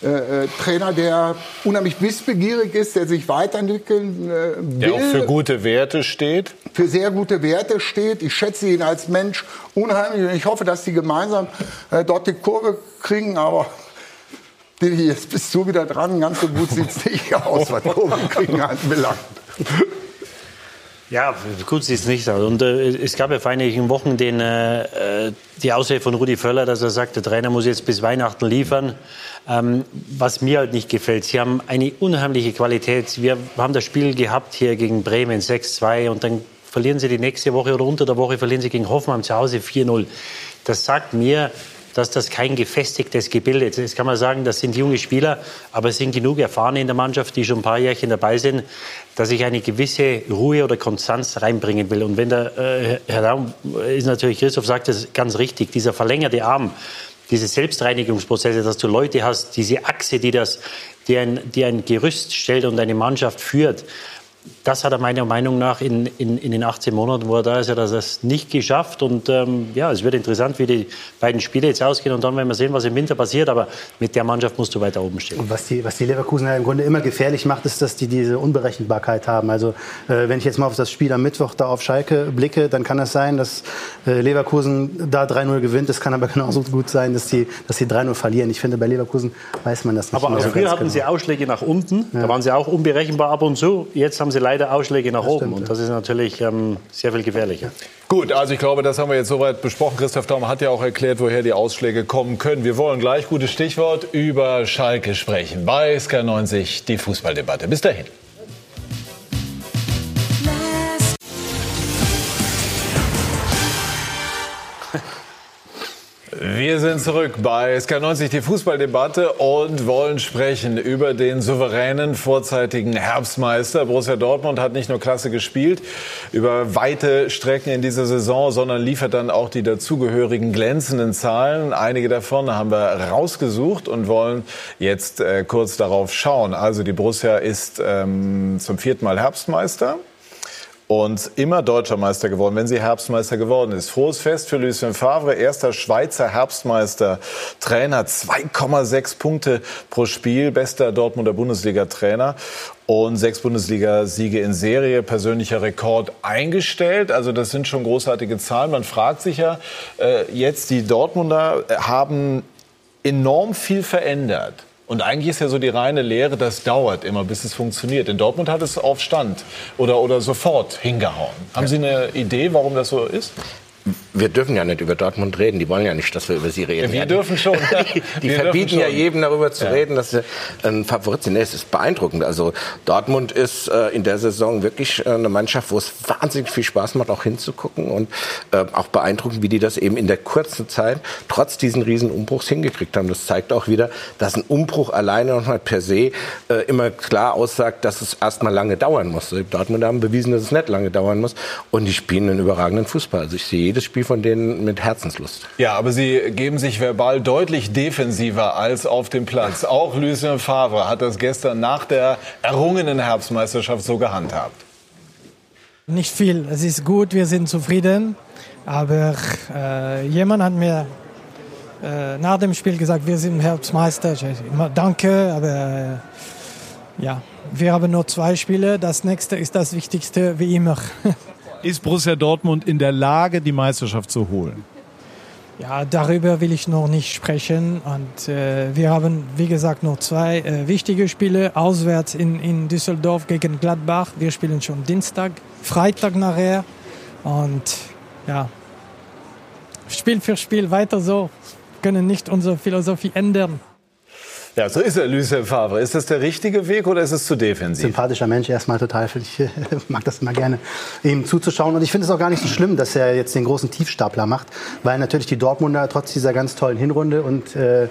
äh, Trainer, der unheimlich wissbegierig ist, der sich weiterentwickeln äh, will. Der auch für gute Werte steht. Für sehr gute Werte steht. Ich schätze ihn als Mensch unheimlich und ich hoffe, dass die gemeinsam äh, dort die Kurve kriegen, aber jetzt bist du wieder dran. Ganz so gut sieht es nicht aus, was Kurve kriegen anbelangt. Ja, gut sieht es nicht aus. Und äh, es gab ja vor einigen Wochen den, äh, äh, die Aussage von Rudi Völler, dass er sagt, der Trainer muss jetzt bis Weihnachten liefern. Ähm, was mir halt nicht gefällt, sie haben eine unheimliche Qualität. Wir haben das Spiel gehabt hier gegen Bremen 6-2 und dann verlieren sie die nächste Woche oder unter der Woche verlieren sie gegen Hoffenheim zu Hause 4-0. Das sagt mir, dass das kein gefestigtes Gebilde ist. Jetzt kann man sagen, das sind junge Spieler, aber es sind genug Erfahrene in der Mannschaft, die schon ein paar Jährchen dabei sind, dass ich eine gewisse Ruhe oder Konstanz reinbringen will. Und wenn der äh, Herr Raum, ist natürlich, Christoph sagt das ganz richtig, dieser verlängerte Arm, diese Selbstreinigungsprozesse, dass du Leute hast, diese Achse, die, das, die, ein, die ein Gerüst stellt und eine Mannschaft führt, das hat er meiner Meinung nach in, in, in, den 18 Monaten, wo er da ist, hat er das nicht geschafft. Und ähm, ja, es wird interessant, wie die beiden Spiele jetzt ausgehen. Und dann werden wir sehen, was im Winter passiert. Aber mit der Mannschaft musst du weiter oben stehen. Und was die, was die Leverkusener im Grunde immer gefährlich macht, ist, dass die diese Unberechenbarkeit haben. Also äh, wenn ich jetzt mal auf das Spiel am Mittwoch da auf Schalke blicke, dann kann es sein, dass äh, Leverkusen da 3-0 gewinnt. Es kann aber genauso gut sein, dass sie, dass sie 3-0 verlieren. Ich finde, bei Leverkusen weiß man das nicht Aber so früher ganz hatten genau. sie Ausschläge nach unten. Da waren sie auch unberechenbar ab und zu. Jetzt haben sie leider Ausschläge nach oben. stimmt, und das ist natürlich ähm, sehr viel gefährlicher. Gut, also ich glaube, das haben wir jetzt soweit besprochen. Christoph Daum hat ja auch erklärt, woher die Ausschläge kommen können. Wir wollen gleich, gutes Stichwort, über Schalke sprechen. Bei SK90 die Fußballdebatte. Bis dahin. Wir sind zurück bei SK90, die Fußballdebatte und wollen sprechen über den souveränen vorzeitigen Herbstmeister. Borussia Dortmund hat nicht nur klasse gespielt über weite Strecken in dieser Saison, sondern liefert dann auch die dazugehörigen glänzenden Zahlen. Einige davon haben wir rausgesucht und wollen jetzt äh, kurz darauf schauen. Also die Borussia ist ähm, zum vierten Mal Herbstmeister und immer deutscher Meister geworden, wenn sie Herbstmeister geworden ist. Frohes Fest für Lucien Favre, erster Schweizer Herbstmeister, Trainer, 2,6 Punkte pro Spiel, bester Dortmunder Bundesliga-Trainer und sechs Bundesliga-Siege in Serie, persönlicher Rekord eingestellt. Also das sind schon großartige Zahlen. Man fragt sich ja äh, jetzt, die Dortmunder haben enorm viel verändert. Und eigentlich ist ja so die reine Lehre, das dauert immer, bis es funktioniert. In Dortmund hat es auf Stand oder, oder sofort hingehauen. Haben Sie eine Idee, warum das so ist? Wir dürfen ja nicht über Dortmund reden. Die wollen ja nicht, dass wir über sie reden. Wir Ja, dürfen schon. Die Wir verbieten ja jedem darüber zu Ja. reden, dass sie ein Favorit sind. Nee, es ist beeindruckend. Also Dortmund ist äh, in der Saison wirklich äh, eine Mannschaft, wo es wahnsinnig viel Spaß macht, auch hinzugucken und äh, auch beeindruckend, wie die das eben in der kurzen Zeit trotz diesen Riesenumbruchs hingekriegt haben. Das zeigt auch wieder, dass ein Umbruch alleine noch mal per se äh, immer klar aussagt, dass es erstmal lange dauern muss. Die Dortmund haben bewiesen, dass es nicht lange dauern muss und die spielen einen überragenden Fußball. Also ich sehe jedes Spiel von denen mit Herzenslust. Ja, aber sie geben sich verbal deutlich defensiver als auf dem Platz. Auch Lucien Favre hat das gestern nach der errungenen Herbstmeisterschaft so gehandhabt. Nicht viel. Es ist gut, wir sind zufrieden. Aber äh, jemand hat mir äh, nach dem Spiel gesagt, wir sind Herbstmeister. Ich immer danke, aber äh, ja, wir haben nur zwei Spiele. Das nächste ist das Wichtigste, wie immer. Ist Borussia Dortmund in der Lage, die Meisterschaft zu holen? Ja, darüber will ich noch nicht sprechen. Und äh, wir haben, wie gesagt, noch zwei äh, wichtige Spiele auswärts in, in Düsseldorf gegen Gladbach. Wir spielen schon Dienstag, Freitag nachher. Und ja, Spiel für Spiel weiter so. Wir können nicht unsere Philosophie ändern. Ja, so ist er, Lucien Favre. Ist das der richtige Weg oder ist es zu defensiv? sympathischer Mensch erstmal total. Ich mag das immer gerne, ihm zuzuschauen. Und ich finde es auch gar nicht so schlimm, dass er jetzt den großen Tiefstapler macht, weil natürlich die Dortmunder trotz dieser ganz tollen Hinrunde und äh,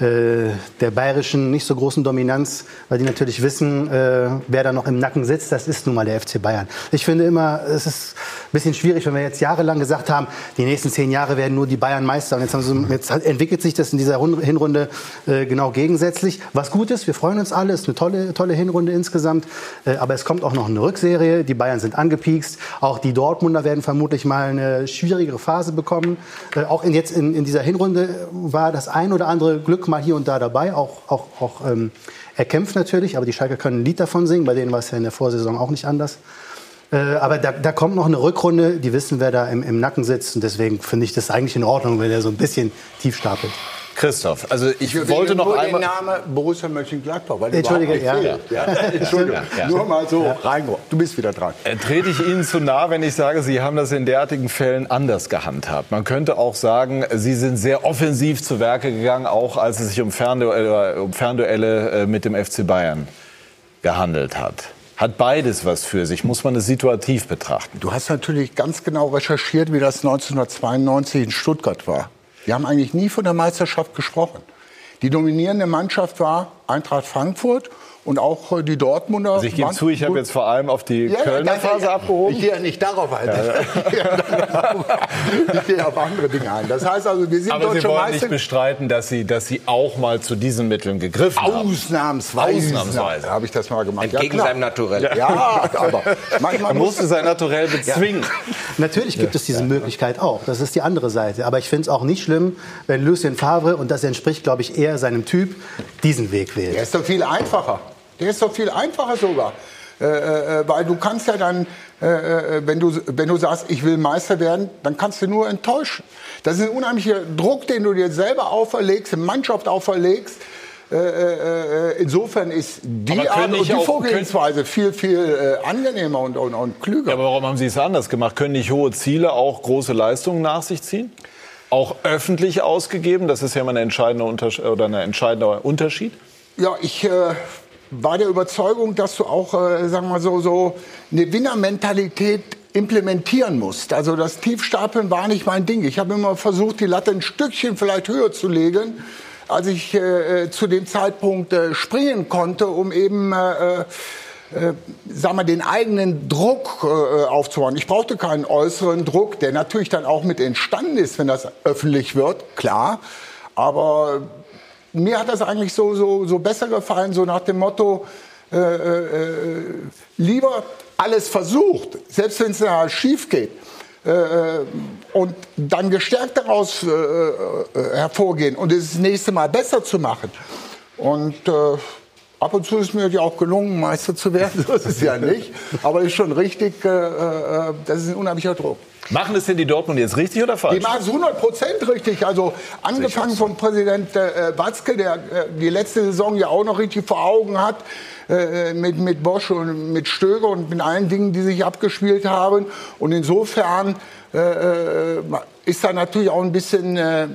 äh, der bayerischen nicht so großen Dominanz, weil die natürlich wissen, äh, wer da noch im Nacken sitzt. Das ist nun mal der FC Bayern. Ich finde immer, es ist ein bisschen schwierig, wenn wir jetzt jahrelang gesagt haben, die nächsten zehn Jahre werden nur die Bayern Meister. Und jetzt, sie, jetzt entwickelt sich das in dieser Rund- Hinrunde äh, genau gegensätzlich. Was gut ist, wir freuen uns alle, es ist eine tolle, tolle Hinrunde insgesamt. Äh, aber es kommt auch noch eine Rückserie. Die Bayern sind angepiekst. Auch die Dortmunder werden vermutlich mal eine schwierigere Phase bekommen. Äh, auch in, jetzt in, in dieser Hinrunde war das ein oder andere Glück mal hier und da dabei, auch, auch, auch ähm, erkämpft natürlich, aber die Schalker können ein Lied davon singen, bei denen war es ja in der Vorsaison auch nicht anders. Äh, aber da, da kommt noch eine Rückrunde, die wissen, wer da im, im Nacken sitzt und deswegen finde ich das eigentlich in Ordnung, wenn er so ein bisschen tief stapelt. Christoph, also ich Wir wollte noch nur einmal... den Namen Borussia Mönchengladbach, weil Entschuldige, ja. fehlt. Ja. Entschuldigung, Ja. nur mal so rein. Du bist wieder dran. Äh, Trete ich Ihnen zu nah, wenn ich sage, Sie haben das in derartigen Fällen anders gehandhabt? Man könnte auch sagen, Sie sind sehr offensiv zu Werke gegangen, auch als es sich um Fernduelle, um Fernduelle äh, mit dem FC Bayern gehandelt hat. Hat beides was für sich, muss man es situativ betrachten. Du hast natürlich ganz genau recherchiert, wie das 1992 in Stuttgart war. Wir haben eigentlich nie von der Meisterschaft gesprochen. Die dominierende Mannschaft war Eintracht Frankfurt und auch äh, die Dortmunder. Also ich gebe zu, ich habe jetzt vor allem auf die Ja, ja, Kölner Phase abgehoben. Ich gehe ja nicht darauf ein. Ich gehe darauf- Ich gehe auf andere Dinge ein. Das heißt also, wir sind Aber Sie wollen Meister. nicht bestreiten, dass Sie, dass Sie auch mal zu diesen Mitteln gegriffen haben. Ausnahmsweise. Ausnahmsweise. habe ich das mal gemacht. Entgegen klar. seinem Naturell. Ja, aber manchmal Man musste sein Naturell bezwingen. Natürlich gibt es diese Möglichkeit auch. Das ist die andere Seite. Aber ich finde es auch nicht schlimm, wenn Lucien Favre, und das entspricht, glaube ich, eher seinem Typ, diesen Weg wählt. Der ist doch viel einfacher. Der ist doch viel einfacher sogar. Äh, äh, weil du kannst ja dann, äh, äh, wenn, du, wenn du sagst, ich will Meister werden, dann kannst du nur enttäuschen. Das ist ein unheimlicher Druck, den du dir selber auferlegst, eine Mannschaft auferlegst. Äh, äh, äh, insofern ist die Art und die auch- Vorgehensweise viel, viel äh, angenehmer und, und, und klüger. Ja, aber warum haben Sie es anders gemacht? Können nicht hohe Ziele auch große Leistungen nach sich ziehen? Auch öffentlich ausgegeben? Das ist ja mal ein entscheidender, Unters oder ein entscheidender Unterschied. Ja, ich äh, war der Überzeugung, dass du auch, äh, sagen wir so, so eine Winnermentalität implementieren musst. Also das Tiefstapeln war nicht mein Ding. Ich habe immer versucht, die Latte ein Stückchen vielleicht höher zu legen, als ich äh, äh, zu dem Zeitpunkt äh, springen konnte, um eben äh, äh, sag mal, den eigenen Druck äh, aufzubauen. Ich brauchte keinen äußeren Druck, der natürlich dann auch mit entstanden ist, wenn das öffentlich wird, klar. Aber mir hat das eigentlich so, so, so besser gefallen, so nach dem Motto, äh, äh, lieber alles versucht, selbst wenn es ja schief geht, äh, äh, und dann gestärkt daraus äh, äh, hervorgehen und es das nächste Mal besser zu machen. Und äh, ab und zu ist mir ja auch gelungen, Meister zu werden, so ist ja nicht. Aber ist schon richtig, äh, äh, das ist ein unheimlicher Druck. Machen es denn die Dortmund jetzt richtig oder falsch? Die machen es 100 Prozent richtig. Also angefangen von Präsident äh, Watzke, der äh, die letzte Saison ja auch noch richtig vor Augen hat, äh, mit, mit Bosch und mit Stöger und mit allen Dingen, die sich abgespielt haben. Und insofern äh, äh, ist da natürlich auch ein bisschen, äh,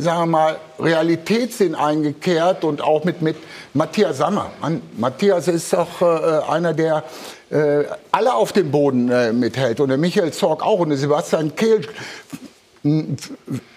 sagen wir mal, Realitätssinn eingekehrt und auch mit, mit Matthias Sammer. Mann, Matthias ist auch äh, einer, der äh, alle auf dem Boden äh, mithält. Und der Michael Zorg auch und der Sebastian Kehl m,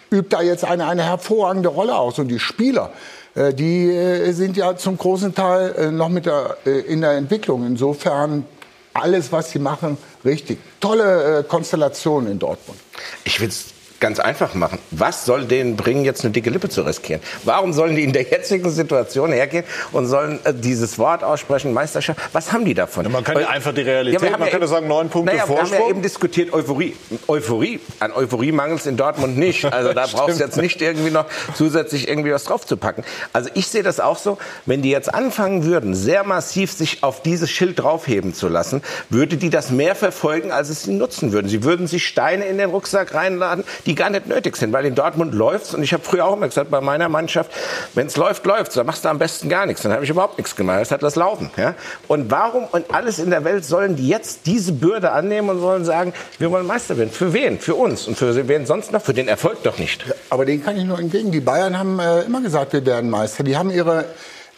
übt da jetzt eine, eine hervorragende Rolle aus. Und die Spieler, äh, die äh, sind ja zum großen Teil äh, noch mit der, äh, in der Entwicklung. Insofern alles, was sie machen, richtig. Tolle Konstellation in Dortmund. Ich will es ganz einfach machen. Was soll denen bringen, jetzt eine dicke Lippe zu riskieren? Warum sollen die in der jetzigen Situation hergehen und sollen äh, dieses Wort aussprechen, Meisterschaft? Was haben die davon? man kann ja einfach die Realität- haben man könnte sagen, neun Punkte naja, Wir haben ja Vorsprung. eben diskutiert Euphorie. Euphorie, an Euphorie mangelt es in Dortmund nicht. Also da brauchst du jetzt nicht irgendwie noch zusätzlich irgendwie was draufzupacken. Also ich sehe das auch so, wenn die jetzt anfangen würden, sehr massiv sich auf dieses Schild draufheben zu lassen, würde die das mehr verfolgen, als es sie nutzen würden. Sie würden sich Steine in den Rucksack reinladen, die gar nicht nötig sind, weil in Dortmund läuft's. Und ich habe früher auch immer gesagt, bei meiner Mannschaft, wenn es läuft, läuft's. Da machst du am besten gar nichts. Dann habe ich überhaupt nichts gemacht. Das hat das Laufen. Ja? Und warum und alles in der Welt sollen die jetzt diese Bürde annehmen und sollen sagen, wir wollen Meister werden? Für wen? Für uns. Und für wen sonst noch? Für den Erfolg doch nicht. Aber den kann ich nur entgegen. Die Bayern haben äh, immer gesagt, wir werden Meister. Die haben ihre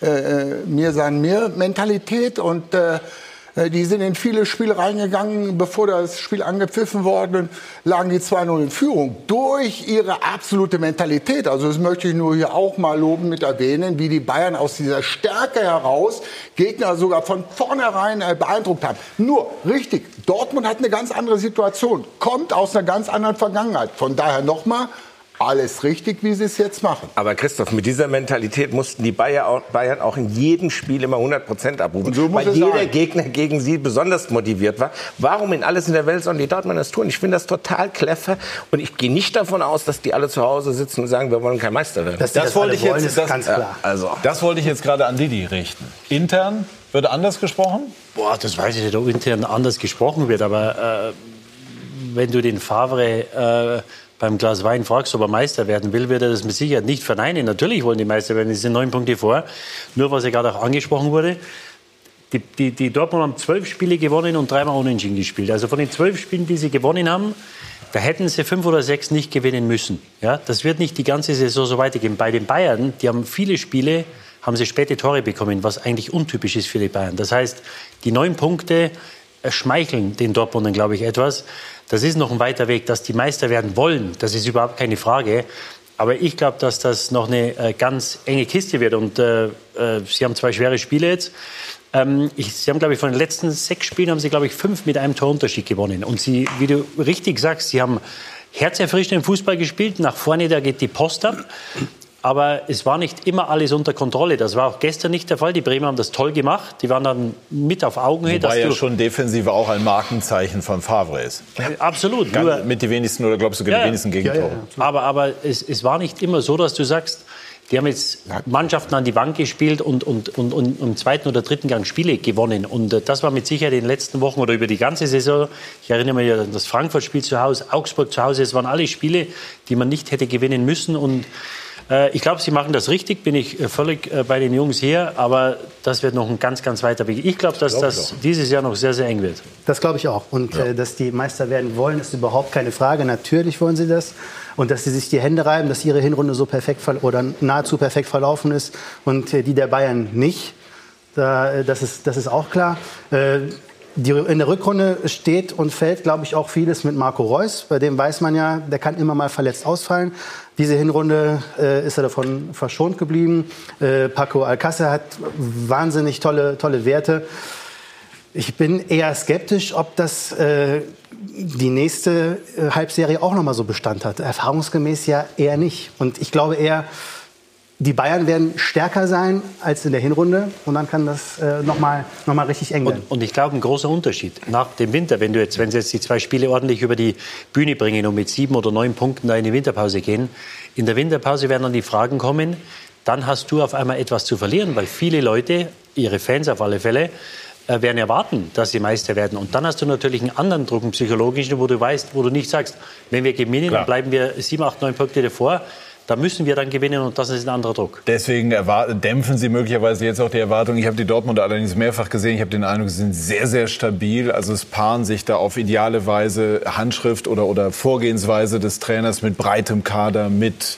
äh, äh, mir sagen mir Mentalität und Äh, Die sind in viele Spiele reingegangen, bevor das Spiel angepfiffen worden, lagen die 2-0 in Führung. Durch ihre absolute Mentalität. Also das möchte ich nur hier auch mal loben mit erwähnen, wie die Bayern aus dieser Stärke heraus Gegner sogar von vornherein äh, beeindruckt haben. Nur, richtig, Dortmund hat eine ganz andere Situation, kommt aus einer ganz anderen Vergangenheit. Von daher nochmal, alles richtig, wie sie es jetzt machen. Aber Christoph, mit dieser Mentalität mussten die Bayern auch, Bayern auch in jedem Spiel immer 100 Prozent abrufen, so weil jeder sein. Gegner gegen sie besonders motiviert war. Warum in alles in der Welt sollen die Dortmunder das tun? Ich finde das total clever und ich gehe nicht davon aus, dass die alle zu Hause sitzen und sagen, wir wollen kein Meister werden. Die Das wollte ich jetzt- wollen, das- ganz klar. also. Das wollte ich jetzt gerade an Didi richten. Intern wird anders gesprochen? Boah, das weiß ich nicht, ob intern anders gesprochen wird, aber äh, wenn du den Favre äh, beim Glas Wein fragst, ob er Meister werden will, wird er das mit Sicherheit nicht verneinen. Natürlich wollen die Meister werden, die sind neun Punkte vor. Nur was ja gerade auch angesprochen wurde, die, die, die Dortmund haben zwölf Spiele gewonnen und dreimal unentschieden gespielt. Also von den zwölf Spielen, die sie gewonnen haben, da hätten sie fünf oder sechs nicht gewinnen müssen. Ja, das wird nicht die ganze Saison so weitergehen. Bei den Bayern, die haben viele Spiele, haben sie späte Tore bekommen, was eigentlich untypisch ist für die Bayern. Das heißt, die neun Punkte schmeicheln den Dortmundern, glaube ich, etwas. Das ist noch ein weiter Weg, dass die Meister werden wollen. Das ist überhaupt keine Frage. Aber ich glaube, dass das noch eine äh, ganz enge Kiste wird. Und äh, äh, sie haben zwei schwere Spiele jetzt. Ähm, ich, sie haben, glaube ich, von den letzten sechs Spielen haben sie, glaube ich, fünf mit einem Torunterschied gewonnen. Und sie, wie du richtig sagst, sie haben herzerfrischenden Fußball gespielt. Nach vorne, da geht die Post ab. Aber es war nicht immer alles unter Kontrolle. Das war auch gestern nicht der Fall. Die Bremer haben das toll gemacht. Die waren dann mit auf Augenhöhe. Wobei ja du- schon defensiv auch ein Markenzeichen von Favre ist. Absolut. Nur, Ganz, mit die wenigsten oder glaubst du sogar Ja, die wenigsten Gegentore. aber aber es, es war nicht immer so, dass du sagst, die haben jetzt Mannschaften an die Wand gespielt und, und, und, und im zweiten oder dritten Gang Spiele gewonnen. Und äh, das war mit Sicherheit in den letzten Wochen oder über die ganze Saison. Ich erinnere mich an das Frankfurt-Spiel zu Hause, Augsburg zu Hause. Es waren alle Spiele, die man nicht hätte gewinnen müssen. Und ich glaube, sie machen das richtig, bin ich äh, völlig äh, bei den Jungs hier. Aber das wird noch ein ganz, ganz weiter Weg. Ich glaube, dass das dieses Jahr noch sehr, sehr eng wird. Das glaube ich auch. Und äh, dass die Meister werden wollen, ist überhaupt keine Frage. Natürlich wollen sie das. Und dass sie sich die Hände reiben, dass ihre Hinrunde so perfekt oder nahezu perfekt verlaufen ist und äh, die der Bayern nicht. Da, äh, das, ist, das ist auch klar. Äh, die, in der Rückrunde steht und fällt, glaube ich, auch vieles mit Marco Reus. Bei dem weiß man ja, der kann immer mal verletzt ausfallen. Diese Hinrunde äh, ist er davon verschont geblieben. Äh, Paco Alcácer hat wahnsinnig tolle, tolle Werte. Ich bin eher skeptisch, ob das äh, die nächste äh, Halbserie auch noch mal so Bestand hat. Erfahrungsgemäß ja eher nicht. Und ich glaube eher, die Bayern werden stärker sein als in der Hinrunde und dann kann das äh, noch mal noch mal richtig eng werden. Und, und ich glaube, ein großer Unterschied nach dem Winter, wenn du jetzt, wenn sie jetzt die zwei Spiele ordentlich über die Bühne bringen und mit sieben oder neun Punkten da in die Winterpause gehen, in der Winterpause werden dann die Fragen kommen, dann hast du auf einmal etwas zu verlieren, weil viele Leute, ihre Fans auf alle Fälle, äh, werden erwarten, dass sie Meister werden. Und dann hast du natürlich einen anderen Druck, einen psychologischen, wo du weißt, wo du nicht sagst, wenn wir gewinnen, Klar. dann bleiben wir sieben, acht, neun Punkte davor. Da müssen wir dann gewinnen und das ist ein anderer Druck. Deswegen dämpfen Sie möglicherweise jetzt auch die Erwartungen. Ich habe die Dortmunder allerdings mehrfach gesehen. Ich habe den Eindruck, sie sind sehr, sehr stabil. Also es paaren sich da auf ideale Weise Handschrift oder, oder Vorgehensweise des Trainers mit breitem Kader, mit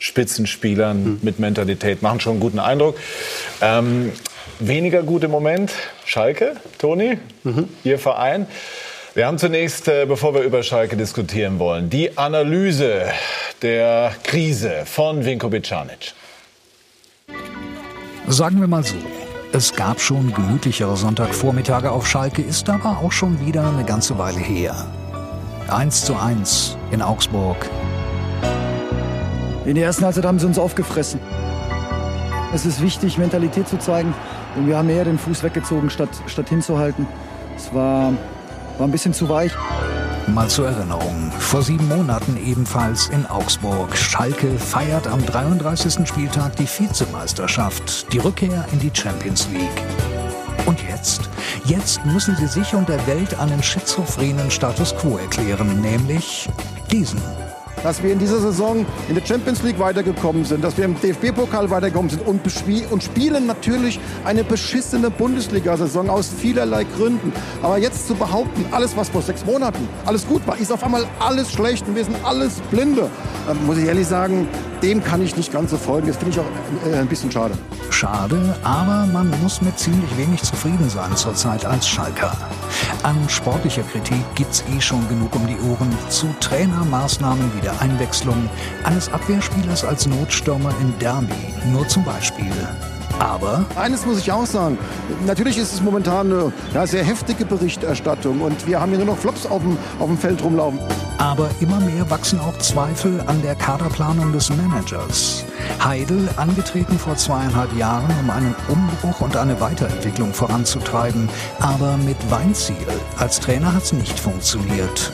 Spitzenspielern, mit Mentalität. Machen schon einen guten Eindruck. Ähm, weniger gut im Moment Schalke, Toni, Ihr Verein. Wir haben zunächst, äh, bevor wir über Schalke diskutieren wollen, die Analyse der Krise von Vinko Bicanic. Sagen wir mal so. Es gab schon gemütlichere Sonntagvormittage auf Schalke, ist aber auch schon wieder eine ganze Weile her. 1 zu 1 in Augsburg. In der ersten Halbzeit haben sie uns aufgefressen. Es ist wichtig, Mentalität zu zeigen. Und wir haben eher den Fuß weggezogen, statt, statt hinzuhalten. Es war, war ein bisschen zu weich. Mal zur Erinnerung, vor sieben Monaten ebenfalls in Augsburg. Schalke feiert am 33. Spieltag die Vizemeisterschaft, die Rückkehr in die Champions League. Und jetzt? Jetzt müssen sie sich und der Welt einen schizophrenen Status quo erklären, nämlich diesen. Dass wir in dieser Saison in der Champions League weitergekommen sind, dass wir im DFB-Pokal weitergekommen sind und, und spielen natürlich eine beschissene Bundesliga-Saison aus vielerlei Gründen. Aber jetzt zu behaupten, alles, was vor sechs Monaten alles gut war, ist auf einmal alles schlecht und wir sind alles Blinde. Ähm, muss ich ehrlich sagen, dem kann ich nicht ganz so folgen. Das finde ich auch äh, ein bisschen schade. Schade, aber man muss mit ziemlich wenig zufrieden sein zurzeit als Schalker. An sportlicher Kritik gibt's eh schon genug um die Ohren. Zu Trainermaßnahmen wie der Einwechslung eines Abwehrspielers als Notstürmer in Derby. Nur zum Beispiel. Aber eines muss ich auch sagen. Natürlich ist es momentan eine ja, sehr heftige Berichterstattung und wir haben hier nur noch Flops auf dem, auf dem Feld rumlaufen. Aber immer mehr wachsen auch Zweifel an der Kaderplanung des Managers. Heidel, angetreten vor zweieinhalb Jahren, um einen Umbruch und eine Weiterentwicklung voranzutreiben, aber mit Weinziel. Als Trainer hat es nicht funktioniert.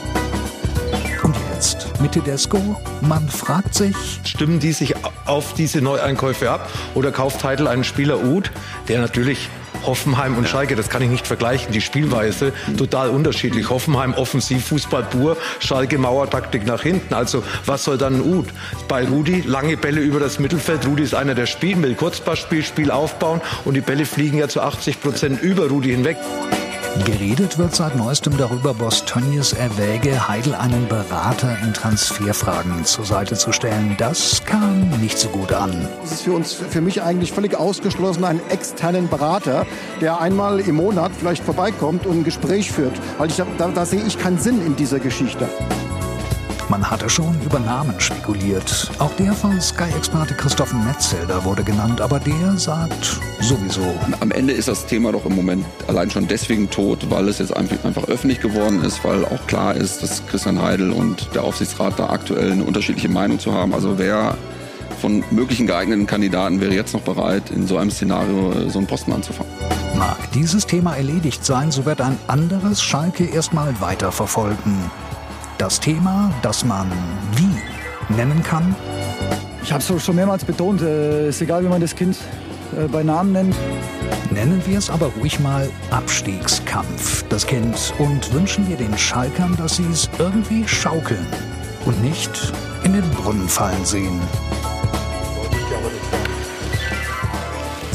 Und jetzt mit Tedesco? Man fragt sich. Stimmen die sich auf diese Neueinkäufe ab oder kauft Heidel einen Spieler Uth, der natürlich Hoffenheim und Schalke, das kann ich nicht vergleichen. Die Spielweise total unterschiedlich. Hoffenheim offensiv, Fußball pur, Schalke Mauertaktik nach hinten. Also was soll dann Uth? Bei Rudi lange Bälle über das Mittelfeld. Rudi ist einer der Spiel, will Kurzpassspiel, Spiel aufbauen und die Bälle fliegen ja zu 80 Prozent über Rudi hinweg. Geredet wird seit neuestem darüber, Boss Tönnies erwäge, Heidel einen Berater in Transferfragen zur Seite zu stellen. Das kam nicht so gut an. Es ist für uns, für mich eigentlich völlig ausgeschlossen, einen externen Berater, der einmal im Monat vielleicht vorbeikommt und ein Gespräch führt. Weil ich, da, da sehe ich keinen Sinn in dieser Geschichte. Man hatte schon über Namen spekuliert. Auch der von Sky-Experte Christoph Metzelder wurde genannt, aber der sagt sowieso. Am Ende ist das Thema doch im Moment allein schon deswegen tot, weil es jetzt einfach, öffentlich geworden ist, weil auch klar ist, dass Christian Heidel und der Aufsichtsrat da aktuell eine unterschiedliche Meinung zu haben. Also wer von möglichen geeigneten Kandidaten wäre jetzt noch bereit, in so einem Szenario äh, so einen Posten anzufangen. Mag dieses Thema erledigt sein, so wird ein anderes Schalke erstmal weiterverfolgen. Das Thema, das man wie nennen kann. Ich habe es schon mehrmals betont, äh, ist egal, wie man das Kind äh, bei Namen nennt. Nennen wir es aber ruhig mal Abstiegskampf, das Kind, und wünschen wir den Schalkern, dass sie es irgendwie schaukeln und nicht in den Brunnen fallen sehen.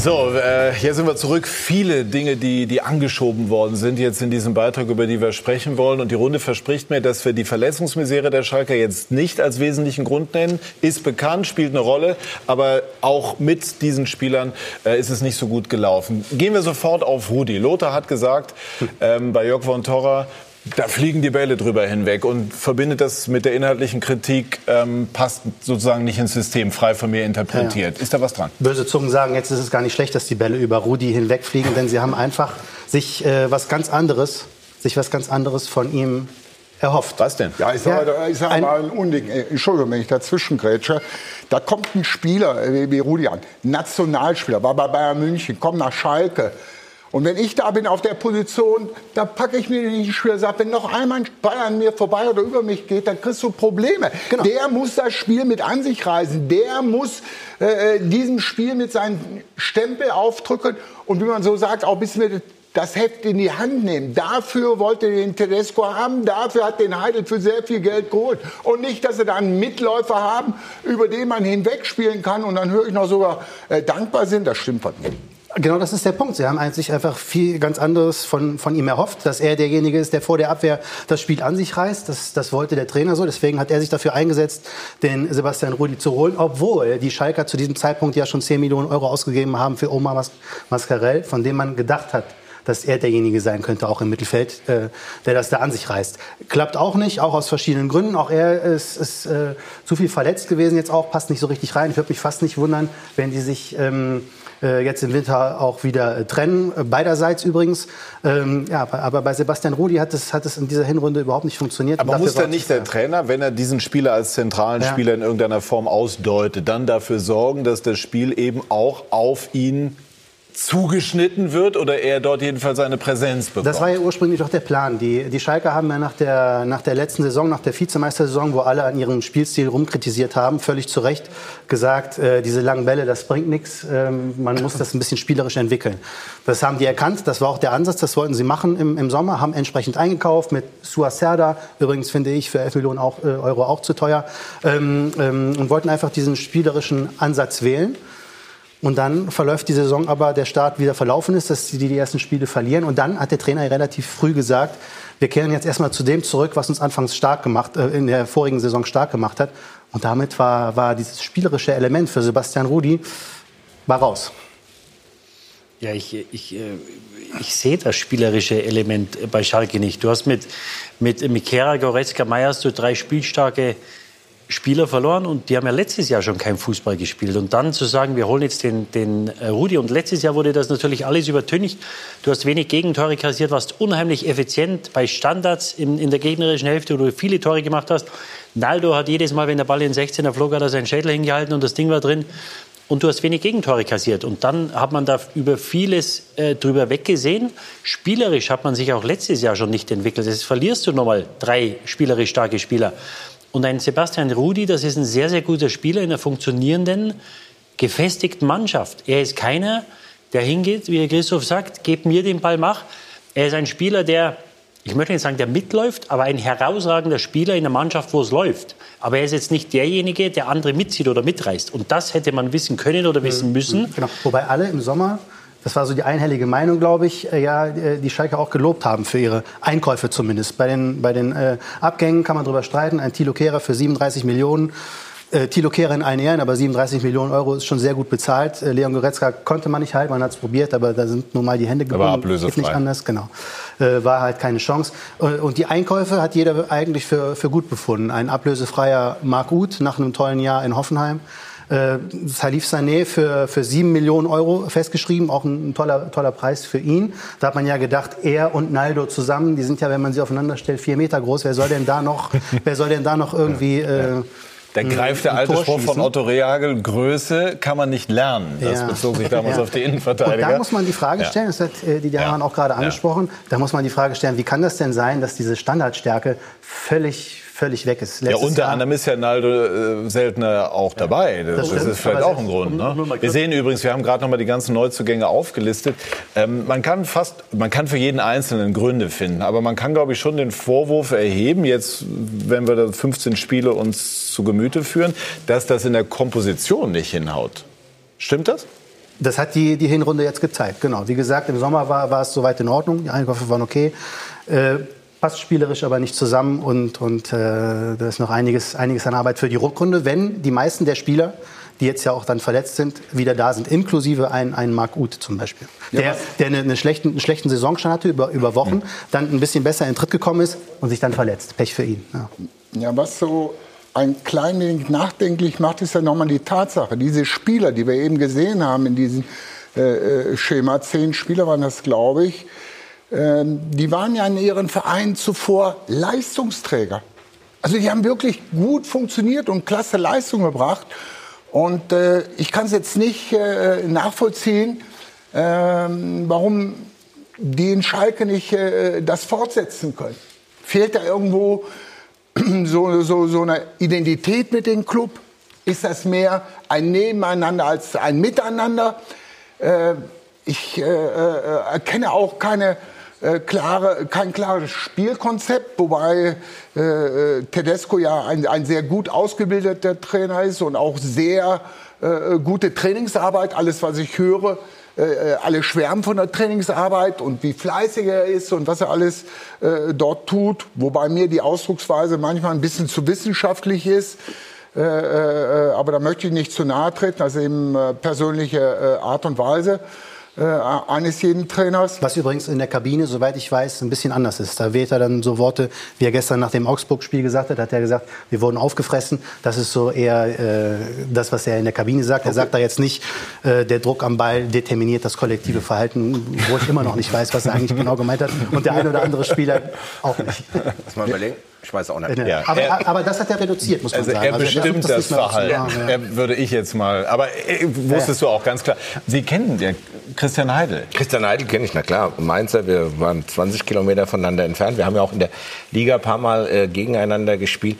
So, äh, hier sind wir zurück. Viele Dinge, die, die angeschoben worden sind jetzt in diesem Beitrag, über die wir sprechen wollen. Und die Runde verspricht mir, dass wir die Verletzungsmisere der Schalker jetzt nicht als wesentlichen Grund nennen. Ist bekannt, spielt eine Rolle. Aber auch mit diesen Spielern äh, ist es nicht so gut gelaufen. Gehen wir sofort auf Rudi. Lothar hat gesagt, ähm, bei Jörg von Torra, da fliegen die Bälle drüber hinweg und verbindet das mit der inhaltlichen Kritik, ähm, passt sozusagen nicht ins System, frei von mir interpretiert. Ja. Ist da was dran? Böse Zungen sagen, jetzt ist es gar nicht schlecht, dass die Bälle über Rudi hinwegfliegen, denn sie haben einfach sich äh, was ganz anderes, sich was ganz anderes von ihm erhofft. Was denn? Ja, ich sage ja, sag ein- mal ein Unding. Äh, Entschuldigung, wenn ich dazwischen grätsche. Da kommt ein Spieler äh, wie Rudi an, Nationalspieler, war bei Bayern München, kommt nach Schalke. Und wenn ich da bin auf der Position, da packe ich mir Spieler und sage, wenn noch einmal ein Ball an mir vorbei oder über mich geht, dann kriegst du Probleme. Der muss das Spiel mit an sich reißen. Der muss äh, diesem Spiel mit seinem Stempel aufdrücken und wie man so sagt, auch ein bisschen das Heft in die Hand nehmen. Dafür wollte er den Tedesco haben, dafür hat den Heidel für sehr viel Geld geholt. Und nicht, dass sie da einen Mitläufer haben, über den man hinwegspielen kann und dann höre ich noch sogar äh, dankbar sind. Das stimmt was nicht. Genau, das ist der Punkt. Sie haben eigentlich einfach viel ganz anderes von, von ihm erhofft, dass er derjenige ist, der vor der Abwehr das Spiel an sich reißt. Das, das wollte der Trainer so. Deswegen hat er sich dafür eingesetzt, den Sebastian Rudi zu holen, obwohl die Schalker zu diesem Zeitpunkt ja schon 10 Millionen Euro ausgegeben haben für Omar Mas Mascarell, von dem man gedacht hat, dass er derjenige sein könnte, auch im Mittelfeld, äh, der das da an sich reißt. Klappt auch nicht, auch aus verschiedenen Gründen. Auch er ist, ist äh, zu viel verletzt gewesen jetzt auch, passt nicht so richtig rein. Ich würde mich fast nicht wundern, wenn die sich ähm, äh, jetzt im Winter auch wieder äh, trennen, äh, beiderseits übrigens. Ähm, ja, aber bei Sebastian Rudi hat es, hat es in dieser Hinrunde überhaupt nicht funktioniert. Aber muss dann nicht der Trainer, wenn er diesen Spieler als zentralen Ja. Spieler in irgendeiner Form ausdeutet, dann dafür sorgen, dass das Spiel eben auch auf ihn zugeschnitten wird oder er dort jedenfalls seine Präsenz bekommt? Das war ja ursprünglich doch der Plan. Die, die Schalker haben ja nach der, nach der letzten Saison, nach der Vizemeistersaison, wo alle an ihrem Spielstil rumkritisiert haben, völlig zu Recht gesagt, äh, diese langen Bälle, das bringt nichts. Ähm, man muss das ein bisschen spielerisch entwickeln. Das haben die erkannt. Das war auch der Ansatz. Das wollten sie machen im, im Sommer, haben entsprechend eingekauft mit Suacerda. Übrigens finde ich für 11 Millionen auch, äh, Euro auch zu teuer. Ähm, ähm, und wollten einfach diesen spielerischen Ansatz wählen. Und dann verläuft die Saison aber, der Start wieder verlaufen ist, dass sie die ersten Spiele verlieren. Und dann hat der Trainer relativ früh gesagt, wir kehren jetzt erstmal zu dem zurück, was uns anfangs stark gemacht, äh, in der vorigen Saison stark gemacht hat. Und damit war, war dieses spielerische Element für Sebastian Rudi war raus. Ja, ich, ich, äh, ich sehe das spielerische Element bei Schalke nicht. Du hast mit, mit Mikera, Goretzka, Meyers so drei spielstarke Spieler verloren und die haben ja letztes Jahr schon kein Fußball gespielt. Und dann zu sagen, wir holen jetzt den, den äh, Rudi und letztes Jahr wurde das natürlich alles übertüncht. Du hast wenig Gegentore kassiert, warst unheimlich effizient bei Standards in, in der gegnerischen Hälfte, wo du viele Tore gemacht hast. Naldo hat jedes Mal, wenn der Ball in 16er flog, hat er seinen Schädel hingehalten und das Ding war drin. Und du hast wenig Gegentore kassiert. Und dann hat man da über vieles äh, drüber weggesehen. Spielerisch hat man sich auch letztes Jahr schon nicht entwickelt. Jetzt verlierst du nochmal drei spielerisch starke Spieler. Und ein Sebastian Rudi, das ist ein sehr, sehr guter Spieler in einer funktionierenden, gefestigten Mannschaft. Er ist keiner, der hingeht, wie Christoph sagt, gebt mir den Ball, mach. Er ist ein Spieler, der, ich möchte nicht sagen, der mitläuft, aber ein herausragender Spieler in einer Mannschaft, wo es läuft. Aber er ist jetzt nicht derjenige, der andere mitzieht oder mitreißt. Und das hätte man wissen können oder wissen müssen. Genau. Wobei alle im Sommer das war so die einhellige Meinung, glaube ich, äh, ja, äh, die Schalke auch gelobt haben für ihre Einkäufe zumindest. Bei den, bei den äh, Abgängen kann man darüber streiten. Ein Thilo Kehrer für 37 Millionen. Äh, Thilo Kehrer in allen Ehren, aber 37 Millionen Euro ist schon sehr gut bezahlt. Äh, Leon Goretzka konnte man nicht halten, man hat es probiert, aber da sind nun mal die Hände gebunden. Aber ablösefrei. Geht nicht anders, genau. Äh, war halt keine Chance. Äh, Und die Einkäufe hat jeder eigentlich für, für gut befunden. Ein ablösefreier Marc Uth nach einem tollen Jahr in Hoffenheim. Äh, Salif Sané für, für 7 Millionen Euro festgeschrieben, auch ein, toller, toller Preis für ihn. Da hat man ja gedacht, er und Naldo zusammen, die sind ja, wenn man sie aufeinander stellt, vier Meter groß. Wer soll denn da noch, wer soll denn da noch irgendwie äh, Da greift der alte Spruch von? Otto Rehagel, Größe kann man nicht lernen. Das Ja. bezog sich damals Ja. auf die Innenverteidiger. Und da muss man die Frage Ja. stellen, das hat äh, die Diana auch gerade angesprochen, da muss man die Frage stellen, wie kann das denn sein, dass diese Standardstärke völlig, völlig weg ist? Ja, Letztes unter Jahr- anderem ist ja Naldo äh, seltener auch dabei. Das, das das ist vielleicht auch ein Grund. Ne? Wir sehen übrigens, wir haben gerade noch mal die ganzen Neuzugänge aufgelistet. Ähm, man kann fast, man kann für jeden Einzelnen Gründe finden, aber man kann, glaube ich, schon den Vorwurf erheben, jetzt, wenn wir da 15 Spiele uns zu Gemüte führen, dass das in der Komposition nicht hinhaut. Stimmt das? Das hat die, die Hinrunde jetzt gezeigt, genau. Wie gesagt, im Sommer war, war es soweit in Ordnung, die Einkäufe waren okay. Äh, passt spielerisch aber nicht zusammen und, und äh, da ist noch einiges, einiges an Arbeit für die Rückrunde, wenn die meisten der Spieler, die jetzt ja auch dann verletzt sind, wieder da sind, inklusive ein, ein Marc Uth zum Beispiel, der, der eine, eine schlechten, einen schlechten Saisonstand hatte über, über Wochen, dann ein bisschen besser in den Tritt gekommen ist und sich dann verletzt. Pech für ihn. Ja. Ja, was so ein klein wenig nachdenklich macht, ist ja nochmal die Tatsache, diese Spieler, die wir eben gesehen haben in diesem äh, äh, Schema, zehn Spieler waren das, glaube ich, ähm, die waren ja in ihren Vereinen zuvor Leistungsträger. Also die haben wirklich gut funktioniert und klasse Leistung gebracht. Und äh, ich kann es jetzt nicht äh, nachvollziehen, ähm, warum die in Schalke nicht äh, das fortsetzen können. Fehlt da irgendwo so, so, so eine Identität mit dem Club? Ist das mehr ein Nebeneinander als ein Miteinander? Äh, ich äh, äh, erkenne auch keine, äh, klare, kein klares Spielkonzept, wobei äh, äh, Tedesco ja ein, ein sehr gut ausgebildeter Trainer ist und auch sehr äh, gute Trainingsarbeit. Alles, was ich höre, äh, äh, alle schwärmen von der Trainingsarbeit und wie fleißig er ist und was er alles äh, dort tut. Wobei mir die Ausdrucksweise manchmal ein bisschen zu wissenschaftlich ist. Äh, äh, aber da möchte ich nicht zu nahe treten, ist eben äh, persönliche äh, Art und Weise äh, eines jeden Trainers. Was übrigens in der Kabine, soweit ich weiß, ein bisschen anders ist. Da wählt er dann so Worte, wie er gestern nach dem Augsburg-Spiel gesagt hat, hat er gesagt, wir wurden aufgefressen. Das ist so eher äh, das, was er in der Kabine sagt. Er sagt da jetzt nicht, äh, der Druck am Ball determiniert das kollektive Verhalten, wo ich immer noch nicht weiß, was er eigentlich genau gemeint hat. Und der ein oder andere Spieler auch nicht. Lass mal überlegen. Ich weiß auch nicht. Ja. Aber, aber das hat er reduziert, muss man Also sagen. er Also bestimmt das mehr Verhalten. ja. Er würde ich jetzt mal. Aber äh, wusstest du auch ganz klar. Sie kennen den Christian Heidel. Christian Heidel kenne ich, na klar. Mainzer, wir waren 20 Kilometer voneinander entfernt. Wir haben ja auch in der Liga ein paar Mal äh, gegeneinander gespielt.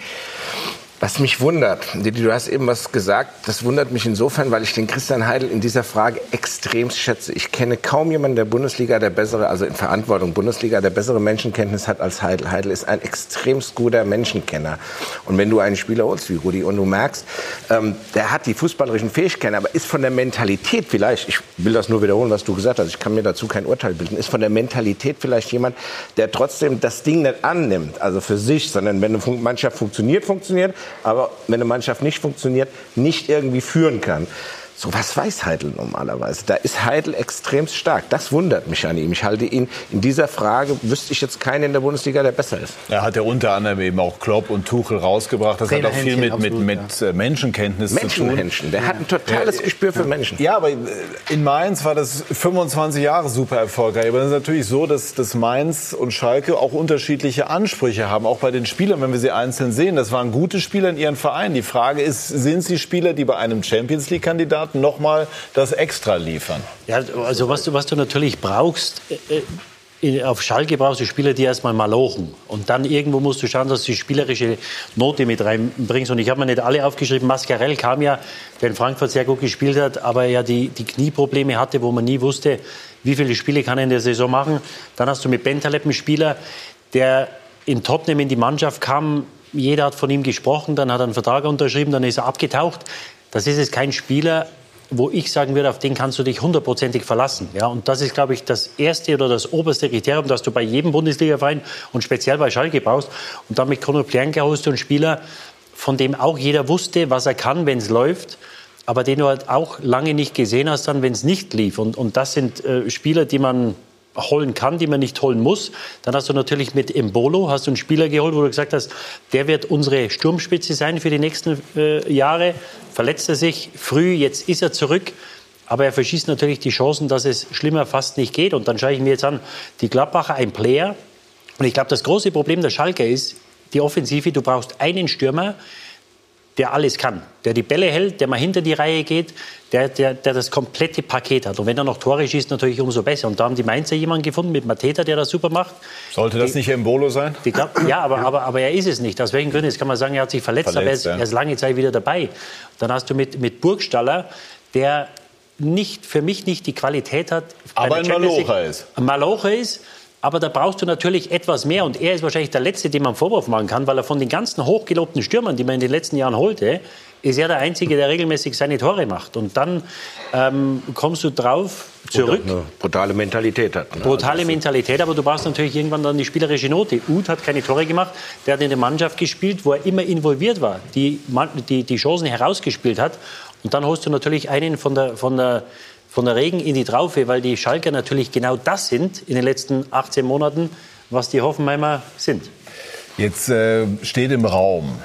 Was mich wundert, Didi, du hast eben was gesagt, das wundert mich insofern, weil ich den Christian Heidel in dieser Frage extrem schätze. Ich kenne kaum jemanden der Bundesliga, der bessere, also in Verantwortung Bundesliga, der bessere Menschenkenntnis hat als Heidel. Heidel ist ein extremst guter Menschenkenner. Und wenn du einen Spieler holst wie Rudi und du merkst, ähm, der hat die fußballerischen Fähigkeiten, aber ist von der Mentalität vielleicht, ich will das nur wiederholen, was du gesagt hast, ich kann mir dazu kein Urteil bilden, ist von der Mentalität vielleicht jemand, der trotzdem das Ding nicht annimmt, also für sich, sondern wenn eine Mannschaft funktioniert, funktioniert, aber wenn eine Mannschaft nicht funktioniert, nicht irgendwie führen kann. So was weiß Heidel normalerweise. Da ist Heidel extrem stark. Das wundert mich an ihm. Ich halte ihn in dieser Frage, wüsste ich jetzt keinen in der Bundesliga, der besser ist. Er hat ja unter anderem eben auch Klopp und Tuchel rausgebracht. Das hat auch viel mit, mit, mit äh, Menschenkenntnis zu tun. Menschenmenschen. Der hat ein totales Gespür für Menschen. Ja, aber äh, in Mainz war das 25 Jahre super erfolgreich. Aber es ist natürlich so, dass, dass Mainz und Schalke auch unterschiedliche Ansprüche haben, auch bei den Spielern, wenn wir sie einzeln sehen. Das waren gute Spieler in ihren Vereinen. Die Frage ist, sind sie Spieler, die bei einem Champions League-Kandidaten nochmal das Extra liefern? Ja, also was du, was du natürlich brauchst, äh, äh, auf Schalke brauchst du Spieler, die erstmal malochen. Und dann irgendwo musst du schauen, dass du die spielerische Note mit reinbringst. Und ich habe mir nicht alle aufgeschrieben. Mascarell kam ja, der in Frankfurt sehr gut gespielt hat, aber ja die, die Knieprobleme hatte, wo man nie wusste, wie viele Spiele kann er in der Saison machen. Dann hast du mit Bentaleb einen Spieler, der in Tottenham in die Mannschaft kam. Jeder hat von ihm gesprochen, dann hat er einen Vertrag unterschrieben, dann ist er abgetaucht. Das ist jetzt kein Spieler, wo ich sagen würde, auf den kannst du dich hundertprozentig verlassen. Ja, und das ist, glaube ich, das erste oder das oberste Kriterium, das du bei jedem Bundesliga-Verein und speziell bei Schalke brauchst. Und dann mit Konrad Pjanka holst du einen Spieler, von dem auch jeder wusste, was er kann, wenn es läuft, aber den du halt auch lange nicht gesehen hast, dann, wenn es nicht lief. Und, und das sind äh, Spieler, die man holen kann, die man nicht holen muss. Dann hast du natürlich mit Embolo hast du einen Spieler geholt, wo du gesagt hast, der wird unsere Sturmspitze sein für die nächsten äh, Jahre. Verletzt er sich früh, jetzt ist er zurück. Aber er verschießt natürlich die Chancen, dass es schlimmer fast nicht geht. Und dann schaue ich mir jetzt an, die Gladbacher, ein Player. Und ich glaube, das große Problem der Schalke ist, die Offensive, du brauchst einen Stürmer, der alles kann, der die Bälle hält, der mal hinter die Reihe geht, der, der, der das komplette Paket hat. Und wenn er noch Tore schießt, natürlich umso besser. Und da haben die Mainzer jemanden gefunden mit Mateta, der das super macht. Sollte das Die- nicht Embolo sein? Die ja, aber, aber, aber er ist es nicht. Aus welchen Gründen? Jetzt kann man sagen, er hat sich verletzt, aber er ist, Verletzt, ja. er ist lange Zeit wieder dabei. Dann hast du mit, mit Burgstaller, der nicht, für mich nicht die Qualität hat. Aber ein Malocher ist. Ein Malocher ist. Aber da brauchst du natürlich etwas mehr. Und er ist wahrscheinlich der Letzte, dem man einen Vorwurf machen kann, weil er von den ganzen hochgelobten Stürmern, die man in den letzten Jahren holte, ist er der Einzige, der regelmäßig seine Tore macht. Und dann ähm, kommst du drauf zurück. Oder eine brutale Mentalität hat. Ne? Brutale Mentalität, aber du brauchst natürlich irgendwann dann die spielerische Note. Uth hat keine Tore gemacht, der hat in der Mannschaft gespielt, wo er immer involviert war, die, die, die Chancen herausgespielt hat. Und dann holst du natürlich einen von der, von der, von der Regen in die Traufe, weil die Schalker natürlich genau das sind in den letzten 18 Monaten, was die Hoffenheimer sind. Jetzt äh, steht im Raum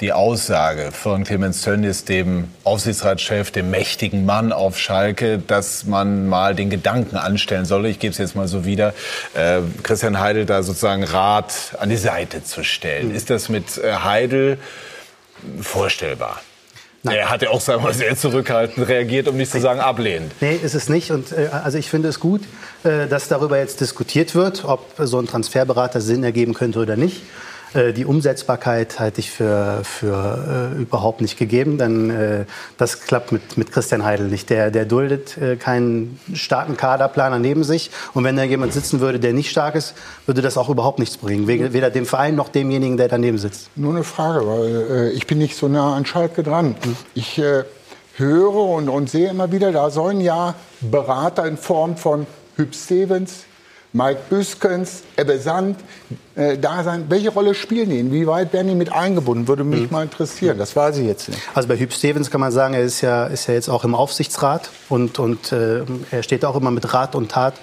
die Aussage von Clemens Tönnies, dem Aufsichtsratschef, dem mächtigen Mann auf Schalke, dass man mal den Gedanken anstellen solle, ich gebe es jetzt mal so wieder, äh, Christian Heidel da sozusagen Rat an die Seite zu stellen. Ist das mit äh, Heidel vorstellbar? Er hat ja auch sagen wir mal, sehr zurückhaltend reagiert, um nicht zu sagen ablehnend. Nee, ist es nicht. Und äh, also ich finde es gut, äh, dass darüber jetzt diskutiert wird, ob so ein Transferberater Sinn ergeben könnte oder nicht. Äh, die Umsetzbarkeit halte ich für, für äh, überhaupt nicht gegeben, denn äh, das klappt mit, mit Christian Heidel nicht. Der, der duldet äh, keinen starken Kaderplaner neben sich. Und wenn da jemand sitzen würde, der nicht stark ist, würde das auch überhaupt nichts bringen. Weder dem Verein noch demjenigen, der daneben sitzt. Nur eine Frage, weil äh, ich bin nicht so nah an Schalke dran. Ich höre und, und sehe immer wieder, da sollen ja Berater in Form von Hüb Stevens, Mike Büskens, Ebbe Sand äh, da sein. Welche Rolle spielen die? Inwieweit werden die mit eingebunden? Würde mich mal interessieren. Das weiß ich jetzt nicht. Also bei Hüb Stevens kann man sagen, er ist ja, ist ja jetzt auch im Aufsichtsrat und, und äh, er steht auch immer mit Rat und Tat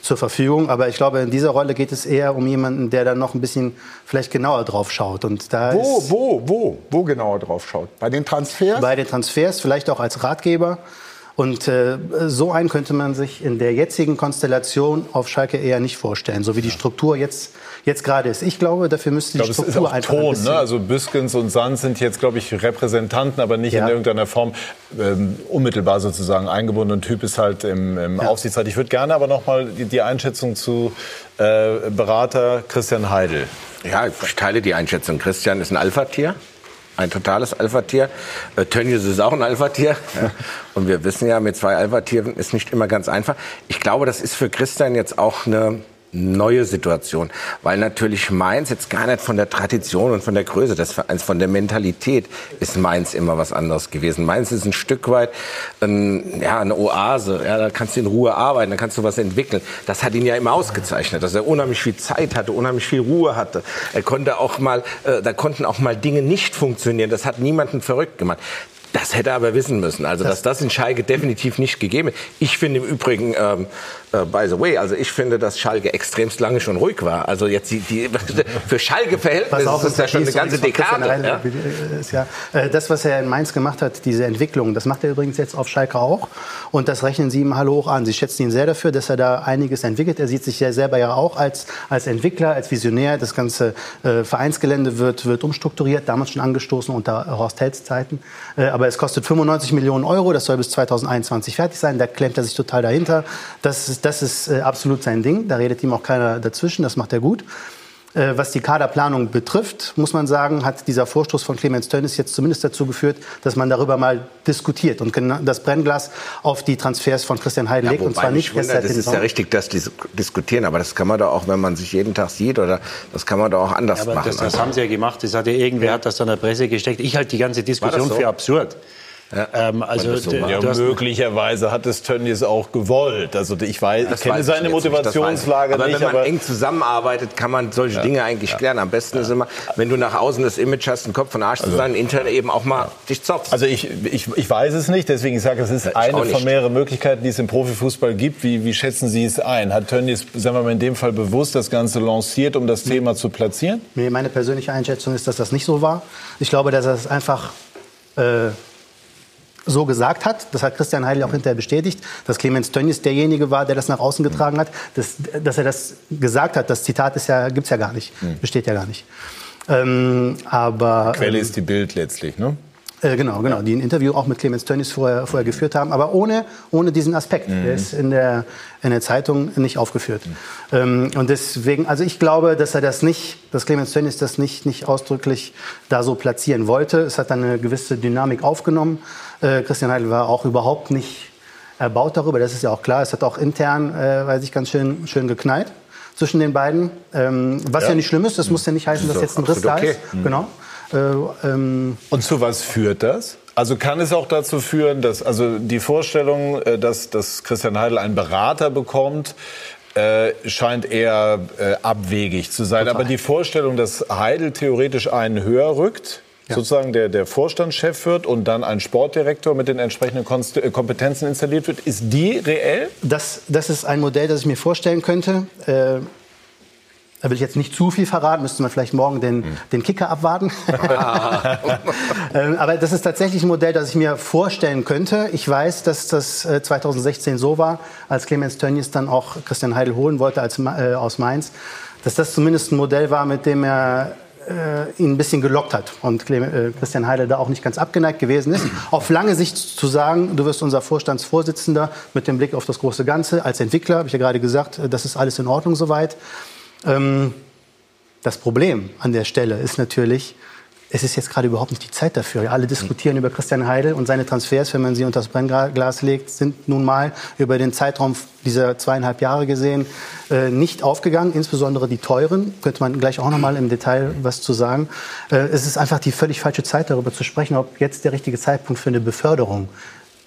zur Verfügung. Aber ich glaube, in dieser Rolle geht es eher um jemanden, der dann noch ein bisschen vielleicht genauer drauf schaut. Und da Wo, wo, wo, wo genauer drauf schaut? Bei den Transfers? bei den Transfers, vielleicht auch als Ratgeber. Und äh, so einen könnte man sich in der jetzigen Konstellation auf Schalke eher nicht vorstellen, so wie die Struktur jetzt, jetzt gerade ist. Ich glaube, dafür müsste Ich die glaube, es ist Struktur auch einfach ein Ton. bisschen Ne? Also Büskens und Sand sind jetzt, glaube ich, Repräsentanten, aber nicht Ja. in irgendeiner Form ähm, unmittelbar sozusagen eingebunden. Und Typ ist halt im, im Aufsichtsrat. Ich würde gerne aber noch mal die, die Einschätzung zu äh, Berater Christian Heidel. Ja, ich teile die Einschätzung. Christian ist ein Alpha-Tier. Ein totales Alpha-Tier. Äh, Tönnies ist auch ein Alpha-Tier. Ja. Und wir wissen ja, mit zwei Alpha-Tieren ist nicht immer ganz einfach. Ich glaube, das ist für Christian jetzt auch eine neue Situation, weil natürlich Mainz jetzt gar nicht von der Tradition und von der Größe des Vereins, von der Mentalität ist Mainz immer was anderes gewesen. Mainz ist ein Stück weit ein, ja, eine Oase, ja, da kannst du in Ruhe arbeiten, da kannst du was entwickeln. Das hat ihn ja immer ausgezeichnet, dass er unheimlich viel Zeit hatte, unheimlich viel Ruhe hatte. Er konnte auch mal, äh, da konnten auch mal Dinge nicht funktionieren. Das hat niemanden verrückt gemacht. Das hätte er aber wissen müssen. Also, dass das in Schalke definitiv nicht gegeben ist. Ich finde im Übrigen, ähm, äh, by the way, also ich finde, dass Schalke extremst lange schon ruhig war. Also jetzt die, die für Schalke-Verhältnisse ist das ja schon eine ganze Dekade. Ja? Ist ja, äh, das, was er in Mainz gemacht hat, diese Entwicklung, das macht er übrigens jetzt auf Schalke auch. Und das rechnen Sie ihm hallo hoch an. Sie schätzen ihn sehr dafür, dass er da einiges entwickelt. Er sieht sich ja selber ja auch als, als Entwickler, als Visionär. Das ganze äh, Vereinsgelände wird, wird umstrukturiert, damals schon angestoßen unter Horst Hells Zeiten. Äh, aber es kostet 95 Millionen Euro. Das soll bis 2021 fertig sein. Da klemmt er sich total dahinter. Das ist, das ist äh, absolut sein Ding. Da redet ihm auch keiner dazwischen. Das macht er gut. Äh, was die Kaderplanung betrifft, muss man sagen, hat dieser Vorstoß von Clemens Tönnies jetzt zumindest dazu geführt, dass man darüber mal diskutiert und das Brennglas auf die Transfers von Christian Heidel legt. Ja, und zwar nicht wundere, Das ist ja richtig, das dis diskutieren, aber das kann man doch auch, wenn man sich jeden Tag sieht, oder das kann man doch auch anders ja, aber machen. Das, das haben sie ja gemacht. Das hat ja irgendwer hat das dann in der Presse gesteckt. Ich halte die ganze Diskussion so? für absurd. Ähm, also so ja, möglicherweise hat es Tönnies auch gewollt. Also ich weiß, Das ich kenne weiß seine nicht, das Motivationslage ich. aber nicht, wenn man aber eng zusammenarbeitet, kann man solche Ja. Dinge eigentlich Ja. klären. Am besten ist immer, wenn du nach außen das Image hast, ein Kopf und Arsch zu Also- sein, intern eben auch mal dich zopfst. Also ich, ich, ich weiß es nicht, deswegen sage ich, es ist eine von nicht. mehreren Möglichkeiten, die es im Profifußball gibt. Wie, wie schätzen Sie es ein? Hat Tönnies, sagen wir mal, in dem Fall bewusst das Ganze lanciert, um das Thema zu platzieren? Nee, meine persönliche Einschätzung ist, dass das nicht so war. Ich glaube, dass er es einfach äh, so gesagt hat. Das hat Christian Heidel auch hinterher bestätigt, dass Clemens Tönnies derjenige war, der das nach außen getragen hat. Das, dass er das gesagt hat, das Zitat ist ja, gibt's ja gar nicht, besteht ja gar nicht. Ähm, aber Quelle ähm, ist die Bild letztlich, ne? äh, genau, genau, die ein Interview auch mit Clemens Tönnies vorher, vorher geführt haben, aber ohne, ohne diesen Aspekt. Mhm. Der ist in der, in der Zeitung nicht aufgeführt. Ähm, und deswegen, also ich glaube, dass er das nicht, dass Clemens Tönnies das nicht, nicht ausdrücklich da so platzieren wollte. Es hat dann eine gewisse Dynamik aufgenommen. Äh, Christian Heidel war auch überhaupt nicht erbaut darüber, das ist ja auch klar. Es hat auch intern, äh, weiß ich, ganz schön, schön geknallt zwischen den beiden. Ähm, was ja. Ja. nicht schlimm ist, das muss ja nicht heißen, Das dass jetzt ein Riss da ist. Mhm. Genau. Äh, ähm, Und zu was führt das? Also kann es auch dazu führen, dass also die Vorstellung, äh, dass, dass Christian Heidel einen Berater bekommt, äh, scheint eher äh, abwegig zu sein. Aber die Vorstellung, dass Heidel theoretisch einen höher rückt, sozusagen der, der Vorstandschef wird und dann ein Sportdirektor mit den entsprechenden Konst äh, Kompetenzen installiert wird, ist die reell? Das, das ist ein Modell, das ich mir vorstellen könnte. Äh, da will ich jetzt nicht zu viel verraten, müsste man vielleicht morgen den, den Kicker abwarten. Ähm, Aber das ist tatsächlich ein Modell, das ich mir vorstellen könnte. Ich weiß, dass das äh, 2016 so war, als Clemens Tönnies dann auch Christian Heidel holen wollte als, äh, aus Mainz, dass das zumindest ein Modell war, mit dem er äh, ihn ein bisschen gelockt hat und äh, Christian Heidel da auch nicht ganz abgeneigt gewesen ist. Auf lange Sicht zu sagen, du wirst unser Vorstandsvorsitzender mit dem Blick auf das große Ganze als Entwickler, habe ich ja gerade gesagt, äh, das ist alles in Ordnung soweit. Ähm, das Problem an der Stelle ist natürlich, es ist jetzt gerade überhaupt nicht die Zeit dafür. Alle diskutieren über Christian Heidel und seine Transfers, wenn man sie unter das Brennglas legt, sind nun mal über den Zeitraum dieser zweieinhalb Jahre gesehen äh, nicht aufgegangen. Insbesondere die teuren, könnte man gleich auch noch mal im Detail was zu sagen. Äh, es ist einfach die völlig falsche Zeit, darüber zu sprechen, ob jetzt der richtige Zeitpunkt für eine Beförderung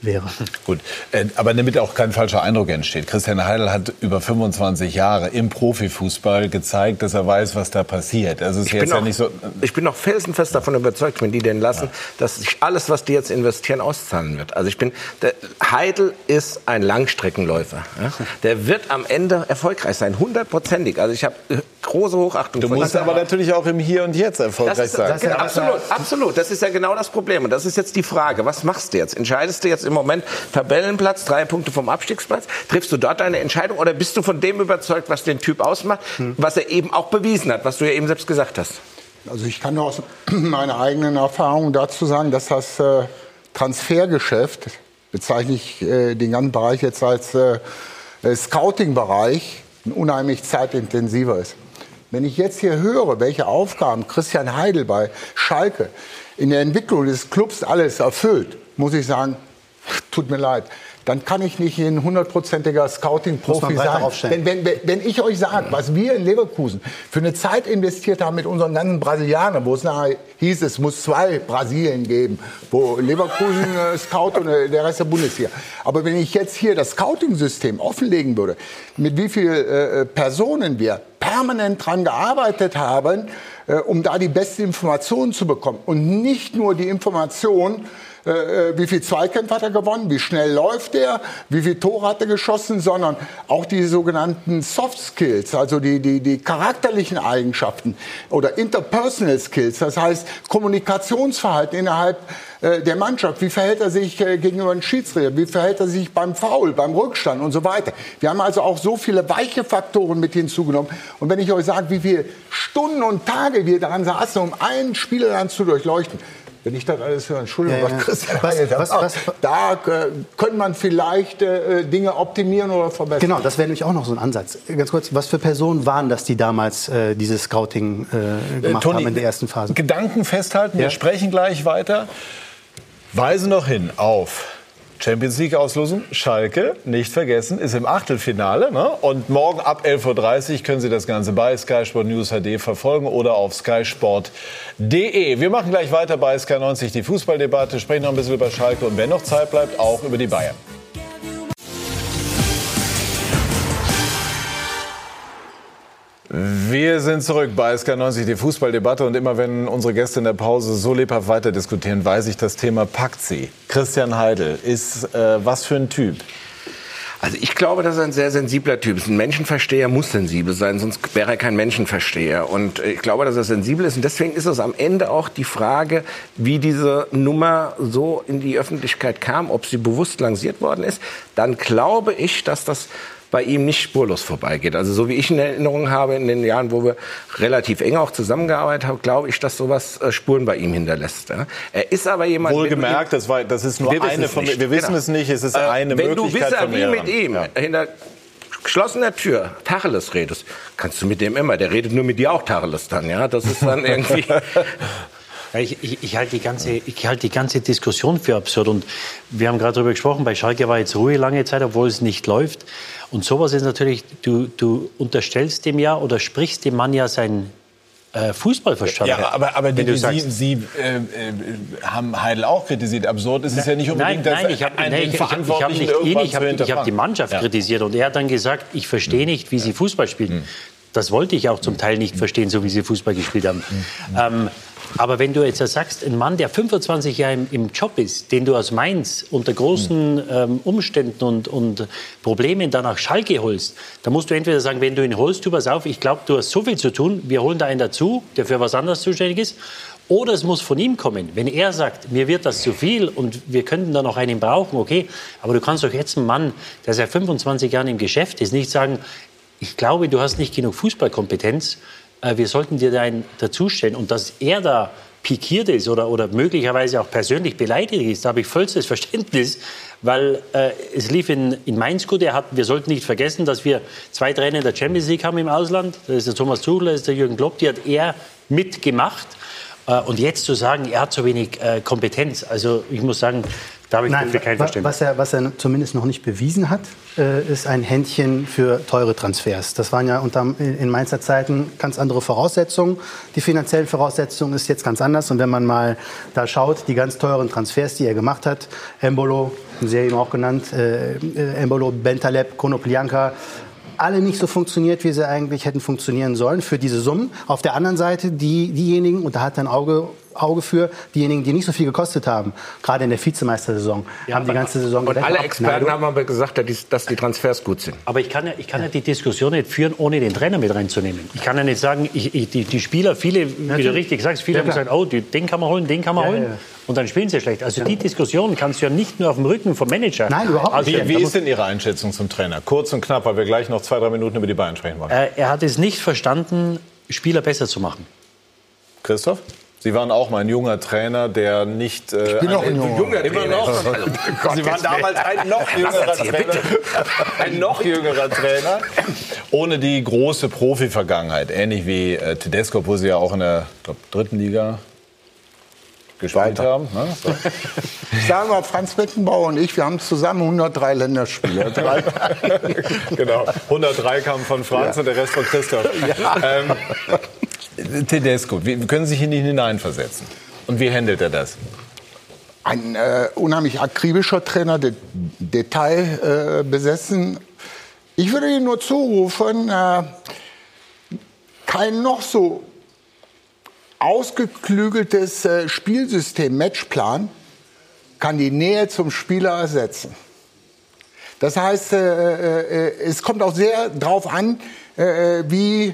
wäre. Gut, äh, aber damit auch kein falscher Eindruck entsteht. Christian Heidel hat über 25 Jahre im Profifußball gezeigt, dass er weiß, was da passiert. Also es ist Ich jetzt bin, ja auch, nicht so. ich bin auch felsenfest davon überzeugt, wenn die den lassen, dass sich alles, was die jetzt investieren, auszahlen wird. Also ich bin, der Heidel ist ein Langstreckenläufer. Ja? Der wird am Ende erfolgreich sein, hundertprozentig. Also ich habe äh, große Hochachtung. Du musst aber natürlich auch im Hier und Jetzt erfolgreich Das ist, sein. das ist, absolut, absolut. Das ist ja genau das Problem. Und das ist jetzt die Frage. Was machst du jetzt? Entscheidest du jetzt im Moment Tabellenplatz, drei Punkte vom Abstiegsplatz? Triffst du dort eine Entscheidung? Oder bist du von dem überzeugt, was den Typ ausmacht, was er eben auch bewiesen hat, was du ja eben selbst gesagt hast? Also ich kann nur aus meiner eigenen Erfahrung dazu sagen, dass das äh, Transfergeschäft, bezeichne ich äh, den ganzen Bereich jetzt als äh, äh, Scouting-Bereich, ein unheimlich zeitintensiver ist. Wenn ich jetzt hier höre, welche Aufgaben Christian Heidel bei Schalke in der Entwicklung des Clubs alles erfüllt, muss ich sagen, tut mir leid. Dann kann ich nicht ein hundertprozentiger Scouting-Profi sein. aufstellen. Wenn, wenn, wenn ich euch sage, was wir in Leverkusen für eine Zeit investiert haben mit unseren ganzen Brasilianern, wo es nachher hieß, es muss zwei Brasilien geben, wo Leverkusen äh, Scout und äh, der Rest der Bundesliga. Aber wenn ich jetzt hier das Scouting-System offenlegen würde, mit wie vielen äh, Personen wir permanent dran gearbeitet haben, äh, um da die beste Information zu bekommen und nicht nur die Information, äh, äh, wie viel Zweikämpfe hat er gewonnen, wie schnell läuft er, wie viel Tore hat er geschossen, sondern auch die sogenannten Soft Skills, also die, die, die charakterlichen Eigenschaften oder Interpersonal Skills, das heißt Kommunikationsverhalten innerhalb äh, der Mannschaft, wie verhält er sich äh, gegenüber dem Schiedsrichter, wie verhält er sich beim Foul, beim Rückstand und so weiter. Wir haben also auch so viele weiche Faktoren mit hinzugenommen. Und wenn ich euch sage, wie viele Stunden und Tage wir daran saßen, um einen Spieler dann zu durchleuchten, wenn ich das alles höre, Entschuldigung, Ja, ja. was Christian Was- Heil da was- was- da äh, könnte man vielleicht äh, Dinge optimieren oder verbessern. Genau, das wäre nämlich auch noch so ein Ansatz. Ganz kurz, was für Personen waren das, die damals äh, dieses Scouting äh, gemacht Toni, haben in der ersten Phase? Gedanken festhalten, wir Ja. sprechen gleich weiter. Weise noch hin auf Champions League Auslosung. Schalke, nicht vergessen, ist im Achtelfinale. Ne? Und morgen ab 11.30 Uhr können Sie das Ganze bei Sky Sport News HD verfolgen oder auf skysport.de. Wir machen gleich weiter bei Sky 90 die Fußballdebatte, sprechen noch ein bisschen über Schalke und wenn noch Zeit bleibt, auch über die Bayern. Wir sind zurück bei SK90, die Fußballdebatte. Und immer wenn unsere Gäste in der Pause so lebhaft weiter diskutieren, weiß ich, das Thema packt sie. Christian Heidel ist äh, was für ein Typ? Also ich glaube, dass er ein sehr sensibler Typ ist. Ein Menschenversteher muss sensibel sein, sonst wäre er kein Menschenversteher. Und äh, ich glaube, dass er sensibel ist. Und deswegen ist es am Ende auch die Frage, wie diese Nummer so in die Öffentlichkeit kam, ob sie bewusst lanciert worden ist. Dann glaube ich, dass das bei ihm nicht spurlos vorbeigeht. Also so wie ich in Erinnerung habe in den Jahren, wo wir relativ eng auch zusammengearbeitet haben, glaube ich, dass sowas äh, Spuren bei ihm hinterlässt. Ja. Er ist aber jemand... wenn du Wohlgemerkt, das, war, das ist nur wir wissen eine es von nicht. Wir wissen Genau. es nicht, es ist Äh, eine Wenn du Möglichkeit von vis-à-vis mehreren. mit ihm hinter geschlossener Tür Tacheles redest, kannst du mit dem immer. Der redet nur mit dir auch Tacheles dann, ja. Das ist dann irgendwie... Ja, ich, ich, ich halte die, ganze, ich halte die ganze Diskussion für absurd. Und wir haben gerade darüber gesprochen, bei Schalke war jetzt Ruhe lange Zeit, obwohl es nicht läuft. Und sowas ist natürlich, du, du unterstellst dem ja oder sprichst dem Mann ja sein äh, Fußballverstand. Ja, aber, aber die, Sie, Sie äh, äh, haben Heidel auch kritisiert. Absurd ist es ja nicht Nein, unbedingt, dass nein, ich ein- nein, den ich, ich, ich hab Verantwortlichen nicht ihn, irgendwann ich zu habe hab die. Mannschaft Ja. kritisiert und er hat dann gesagt, ich verstehe nicht, wie sie Fußball spielen. Das wollte ich auch zum Teil nicht verstehen, so wie sie Fußball gespielt haben. Ähm, aber wenn du jetzt sagst, ein Mann, der 25 Jahre im, Job ist, den du aus Mainz unter großen ähm, Umständen und, und Problemen dann nach Schalke holst, dann musst du entweder sagen, wenn du ihn holst, du pass auf, ich glaube, du hast so viel zu tun, wir holen da einen dazu, der für was anderes zuständig ist. Oder es muss von ihm kommen. Wenn er sagt, mir wird das zu viel und wir könnten da noch einen brauchen, okay. Aber du kannst doch jetzt einen Mann, der seit 25 Jahren im Geschäft ist, nicht sagen, ich glaube, du hast nicht genug Fußballkompetenz, wir sollten dir da einen dazustellen. Und dass er da pikiert ist oder, oder möglicherweise auch persönlich beleidigt ist, da habe ich vollstes Verständnis, weil äh, es lief in, in Mainz gut. Er hat, wir sollten nicht vergessen, dass wir zwei Trainer in der Champions League haben im Ausland. Das ist der Thomas Tuchel, das ist der Jürgen Klopp, die hat er mitgemacht. Äh, und jetzt zu sagen, er hat so wenig äh, Kompetenz, also ich muss sagen, da habe ich Nein, kein Verständnis. was er, was er zumindest noch nicht bewiesen hat, äh, ist ein Händchen für teure Transfers. Das waren ja unter, in Mainzer Zeiten ganz andere Voraussetzungen. Die finanziellen Voraussetzungen ist jetzt ganz anders. Und wenn man mal da schaut, die ganz teuren Transfers, die er gemacht hat, Embolo, sehr eben auch genannt, äh, Embolo, Bentaleb, Konoplyanka, alle nicht so funktioniert, wie sie eigentlich hätten funktionieren sollen für diese Summen. Auf der anderen Seite die, diejenigen, und da hat er ein Auge, Auge für, diejenigen, die nicht so viel gekostet haben, gerade in der Vizemeistersaison, haben die ganze Saison Und alle Experten haben aber gesagt, dass die- Transfers gut sind. Aber ich kann, ja, ich kann ja die Diskussion nicht führen, ohne den Trainer mit reinzunehmen. Ich kann ja nicht sagen, ich, ich, die, die Spieler, viele, wie du richtig sagst, viele Ja, haben gesagt, oh, den kann man holen, den kann man Ja, holen. ja, ja. Und dann spielen sie schlecht. Also die Diskussion kannst du ja nicht nur auf dem Rücken vom Manager. Nein, überhaupt also, Wie, wie ist denn Ihre Einschätzung zum Trainer? Kurz und knapp, weil wir gleich noch zwei, drei Minuten über die Bayern sprechen wollen. äh, er hat es nicht verstanden, Spieler besser zu machen. Christoph? Sie waren auch mal ein junger Trainer, der nicht. Äh, Ich bin noch ein junger. Immer noch. Sie waren damals ein noch jüngerer Trainer. Ein noch jüngerer Trainer. Ohne die große Profi-Vergangenheit. Ähnlich wie äh, Tedesco, wo sie ja auch in der glaub, dritten Liga gespielt Weiter. haben. Ne? So. Sagen wir, Franz Beckenbauer und ich, wir haben zusammen 103 Länderspiele. Genau. 103 kamen von Franz Ja. und der Rest von Christoph. Ähm, Tedesco, wie können sich in ihn hineinversetzen? Und wie handelt er das? Ein äh, unheimlich akribischer Trainer, de Detail äh, besessen. Ich würde Ihnen nur zurufen, äh, kein noch so ausgeklügeltes äh, Spielsystem, Matchplan, kann die Nähe zum Spieler ersetzen. Das heißt, äh, äh, es kommt auch sehr darauf an, äh, wie,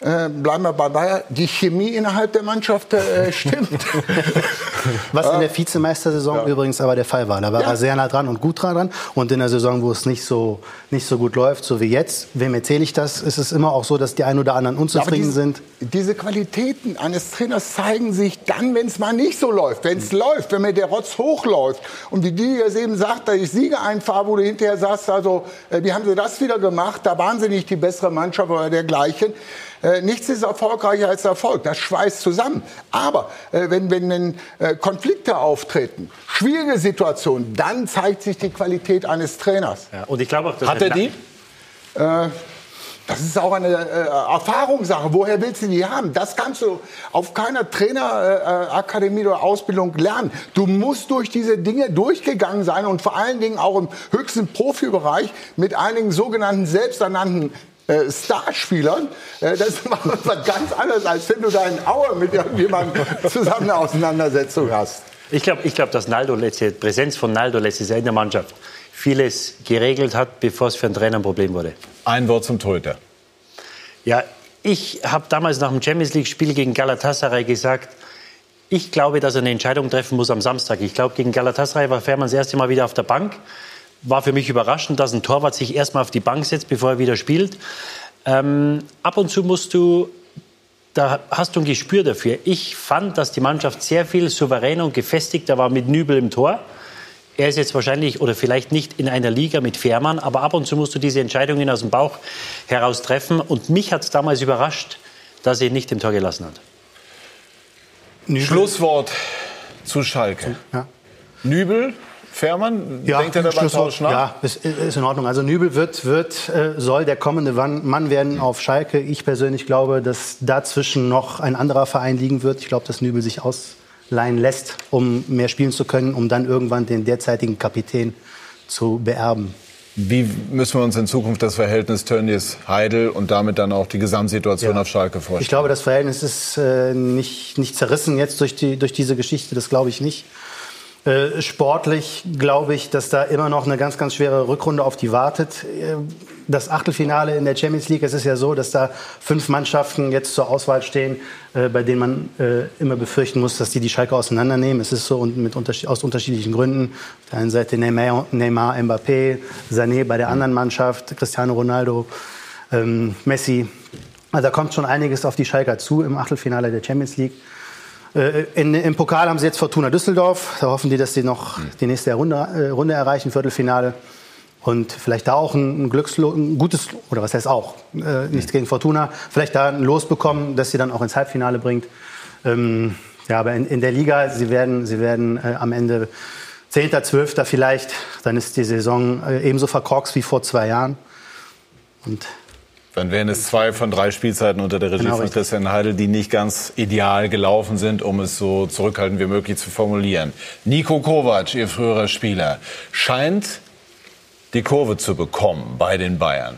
äh, bleiben wir bei Bayern, die Chemie innerhalb der Mannschaft äh, stimmt. Was in der Vizemeistersaison übrigens aber der Fall war. Da war Ja. er sehr nah dran und gut dran. Und in der Saison, wo es nicht so, nicht so gut läuft, so wie jetzt, wem erzähle ich das, ist es immer auch so, dass die ein oder anderen unzufrieden diese, sind. Diese Qualitäten eines Trainers zeigen sich dann, wenn es mal nicht so läuft. Wenn es läuft, wenn mir der Rotz hochläuft. Und wie die jetzt eben sagt, dass ich Siege einfahre, wo du hinterher sagst, also, äh, wie haben sie das wieder gemacht? Da waren sie nicht die bessere Mannschaft oder dergleichen. Äh, nichts ist erfolgreicher als Erfolg. Das schweißt zusammen. Aber äh, wenn, wenn dann, äh, Konflikte auftreten, schwierige Situationen, dann zeigt sich die Qualität eines Trainers. Ja, und ich glaube auch, dass Hat er die? Äh, das ist auch eine äh, Erfahrungssache. Woher willst du die haben? Das kannst du auf keiner Trainerakademie äh, Akademie oder Ausbildung lernen. Du musst durch diese Dinge durchgegangen sein und vor allen Dingen auch im höchsten Profibereich mit einigen sogenannten selbsternannten äh, Starspielern. Äh, das ist was ganz anderes, als wenn du da in Aue mit irgendjemandem zusammen eine Auseinandersetzung hast. Ich glaube, ich glaub, dass Naldo letzte, Präsenz von Naldo letztes Jahr in der Mannschaft vieles geregelt hat, bevor es für einen Trainer ein Problem wurde. Ein Wort zum Torhüter. Ja, ich habe damals nach dem Champions League-Spiel gegen Galatasaray gesagt, ich glaube, dass er eine Entscheidung treffen muss am Samstag. Ich glaube, gegen Galatasaray war Fährmann das erste Mal wieder auf der Bank. War für mich überraschend, dass ein Torwart sich erstmal auf die Bank setzt, bevor er wieder spielt. Ähm, ab und zu musst du, da hast du ein Gespür dafür. Ich fand, dass die Mannschaft sehr viel souveräner und gefestigter war mit Nübel im Tor. Er ist jetzt wahrscheinlich oder vielleicht nicht in einer Liga mit Fährmann, aber ab und zu musst du diese Entscheidungen aus dem Bauch heraus treffen. Und mich hat es damals überrascht, dass er ihn nicht im Tor gelassen hat. Schlusswort zu Schalke. Ja. Nübel, Fährmann, denkt er da beim Schlusswort. Tausch nach? Ja, ist, ist in Ordnung. Also Nübel wird, wird äh, soll der kommende Mann Mann werden auf Schalke. Ich persönlich glaube, dass dazwischen noch ein anderer Verein liegen wird. Ich glaube, dass Nübel sich ausleihen lässt, um mehr spielen zu können, um dann irgendwann den derzeitigen Kapitän zu beerben. Wie müssen wir uns in Zukunft das Verhältnis Tönnies-Heidel und damit dann auch die Gesamtsituation Ja. auf Schalke vorstellen? Ich glaube, das Verhältnis ist äh, nicht, nicht zerrissen jetzt durch, die, durch diese Geschichte. Das glaube ich nicht. Äh, sportlich glaube ich, dass da immer noch eine ganz, ganz schwere Rückrunde auf die wartet. Äh, Das Achtelfinale in der Champions League, es ist ja so, dass da fünf Mannschaften jetzt zur Auswahl stehen, äh, bei denen man immer befürchten muss, dass die die Schalke auseinandernehmen. Es ist so und mit aus unterschiedlichen Gründen. Auf der einen Seite Neymar, Neymar Mbappé, Sané bei der anderen Mannschaft, Cristiano Ronaldo, ähm, Messi. Also da kommt schon einiges auf die Schalker zu im Achtelfinale der Champions League. Äh, in, Im Pokal haben sie jetzt Fortuna Düsseldorf. Da hoffen die, dass sie noch die nächste Runde, äh, Runde erreichen, Viertelfinale. Und vielleicht da auch ein, ein Glückslo ein gutes, oder was heißt auch, äh, nichts gegen Fortuna, vielleicht da ein Los bekommen, das sie dann auch ins Halbfinale bringt. Ähm, ja, aber in, in der Liga, sie werden, sie werden äh, am Ende Zehnter, Zwölfter vielleicht. Dann ist die Saison äh, ebenso verkorkst wie vor zwei Jahren. Und Dann wären es zwei von drei Spielzeiten unter der Regie Genau, von. Christian Heidel, die nicht ganz ideal gelaufen sind, um es so zurückhaltend wie möglich zu formulieren. Nico Kovac, ihr früherer Spieler, scheint die Kurve zu bekommen bei den Bayern.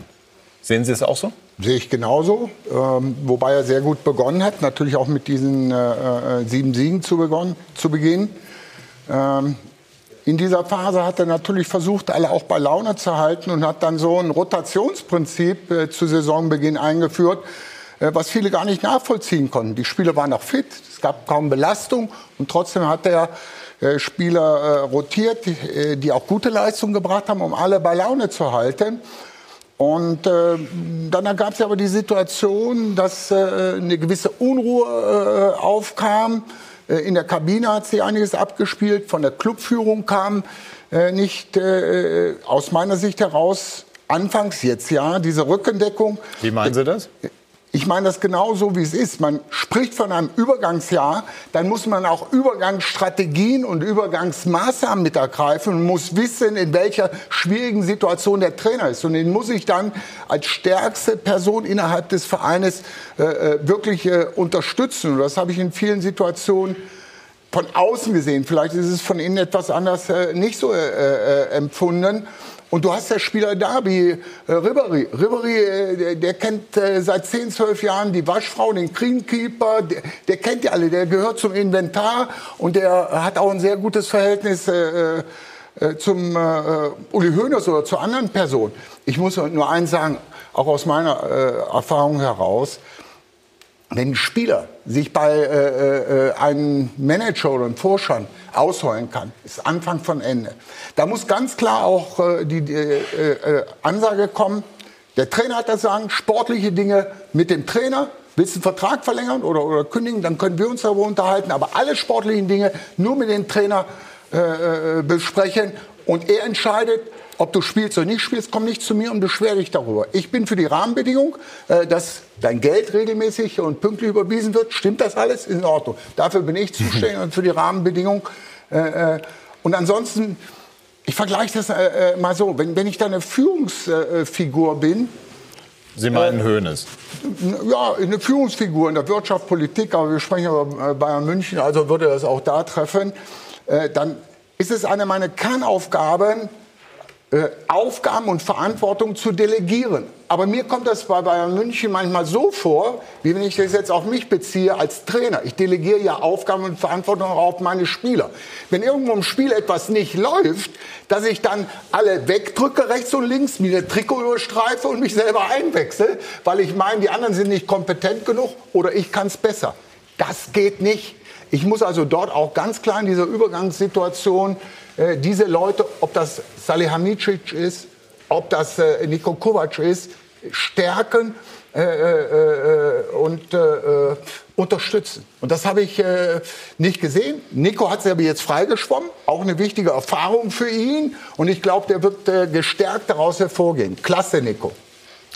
Sehen Sie es auch so? Sehe ich genauso, ähm, wobei er sehr gut begonnen hat, natürlich auch mit diesen äh, äh, sieben Siegen zu, begonnen, zu Beginn. Ähm, in dieser Phase hat er natürlich versucht, alle auch bei Laune zu halten und hat dann so ein Rotationsprinzip äh, zu Saisonbeginn eingeführt, äh, was viele gar nicht nachvollziehen konnten. Die Spieler waren noch fit, es gab kaum Belastung und trotzdem hat er äh, Spieler äh, rotiert, die, äh, die auch gute Leistungen gebracht haben, um alle bei Laune zu halten. Und äh, dann ergab es aber die Situation, dass äh, eine gewisse Unruhe äh, aufkam. Äh, in der Kabine hat sich einiges abgespielt. Von der Clubführung kam äh, nicht äh, aus meiner Sicht heraus anfangs jetzt ja diese Rückendeckung. Wie meinen Sie das? Ich meine das genauso, wie es ist. Man spricht von einem Übergangsjahr, dann muss man auch Übergangsstrategien und Übergangsmaßnahmen mit ergreifen und muss wissen, in welcher schwierigen Situation der Trainer ist. Und den muss ich dann als stärkste Person innerhalb des Vereines äh, äh wirklich äh, unterstützen. Und das habe ich in vielen Situationen von außen gesehen. Vielleicht ist es von innen etwas anders äh, nicht so äh, äh, empfunden. Und du hast ja Spieler da wie äh, Ribéry. Ribéry, äh, der, der, kennt äh, seit 10, 12 Jahren die Waschfrau, den Greenkeeper, der, der kennt die alle, der gehört zum Inventar und der hat auch ein sehr gutes Verhältnis äh, äh, zum äh, Uli Hoeneß oder zu anderen Personen. Ich muss nur eins sagen, auch aus meiner äh, Erfahrung heraus, wenn ein Spieler sich bei äh, äh, einem Manager oder einem Vorstand ausheulen kann, ist Anfang von Ende. Da muss ganz klar auch äh, die, die äh, äh, Ansage kommen, der Trainer hat das Sagen, sportliche Dinge mit dem Trainer. Willst du einen Vertrag verlängern oder, oder kündigen, dann können wir uns darüber unterhalten. Aber alle sportlichen Dinge nur mit dem Trainer äh, besprechen. Und er entscheidet, ob du spielst oder nicht spielst, komm nicht zu mir und beschwer dich darüber. Ich bin für die Rahmenbedingung, äh, dass dein Geld regelmäßig und pünktlich überwiesen wird. Stimmt das alles? Ist in Ordnung. Dafür bin ich zuständig und für die Rahmenbedingung. Äh, äh, und ansonsten, ich vergleiche das mal so, wenn, wenn ich da eine Führungsfigur bin, Sie meinen Hoeneß? Ja, eine Führungsfigur in der Wirtschaft, Politik, aber wir sprechen über Bayern München, also würde das auch da treffen. Dann ist es eine meiner Kernaufgaben, Aufgaben und Verantwortung zu delegieren. Aber mir kommt das bei Bayern München manchmal so vor, wie wenn ich das jetzt auf mich beziehe als Trainer. Ich delegiere ja Aufgaben und Verantwortung auch auf meine Spieler. Wenn irgendwo im Spiel etwas nicht läuft, dass ich dann alle wegdrücke, rechts und links, mir eine Trikot überstreife und mich selber einwechsel, weil ich meine, die anderen sind nicht kompetent genug oder ich kann es besser. Das geht nicht. Ich muss also dort auch ganz klar in dieser Übergangssituation äh, diese Leute, ob das Salihamidzic ist, ob das äh, Niko Kovac ist, stärken äh, äh, äh und unterstützen. Und das habe ich nicht gesehen. Nico hat sich aber jetzt freigeschwommen, auch eine wichtige Erfahrung für ihn. Und ich glaube, der wird gestärkt daraus hervorgehen. Klasse, Nico.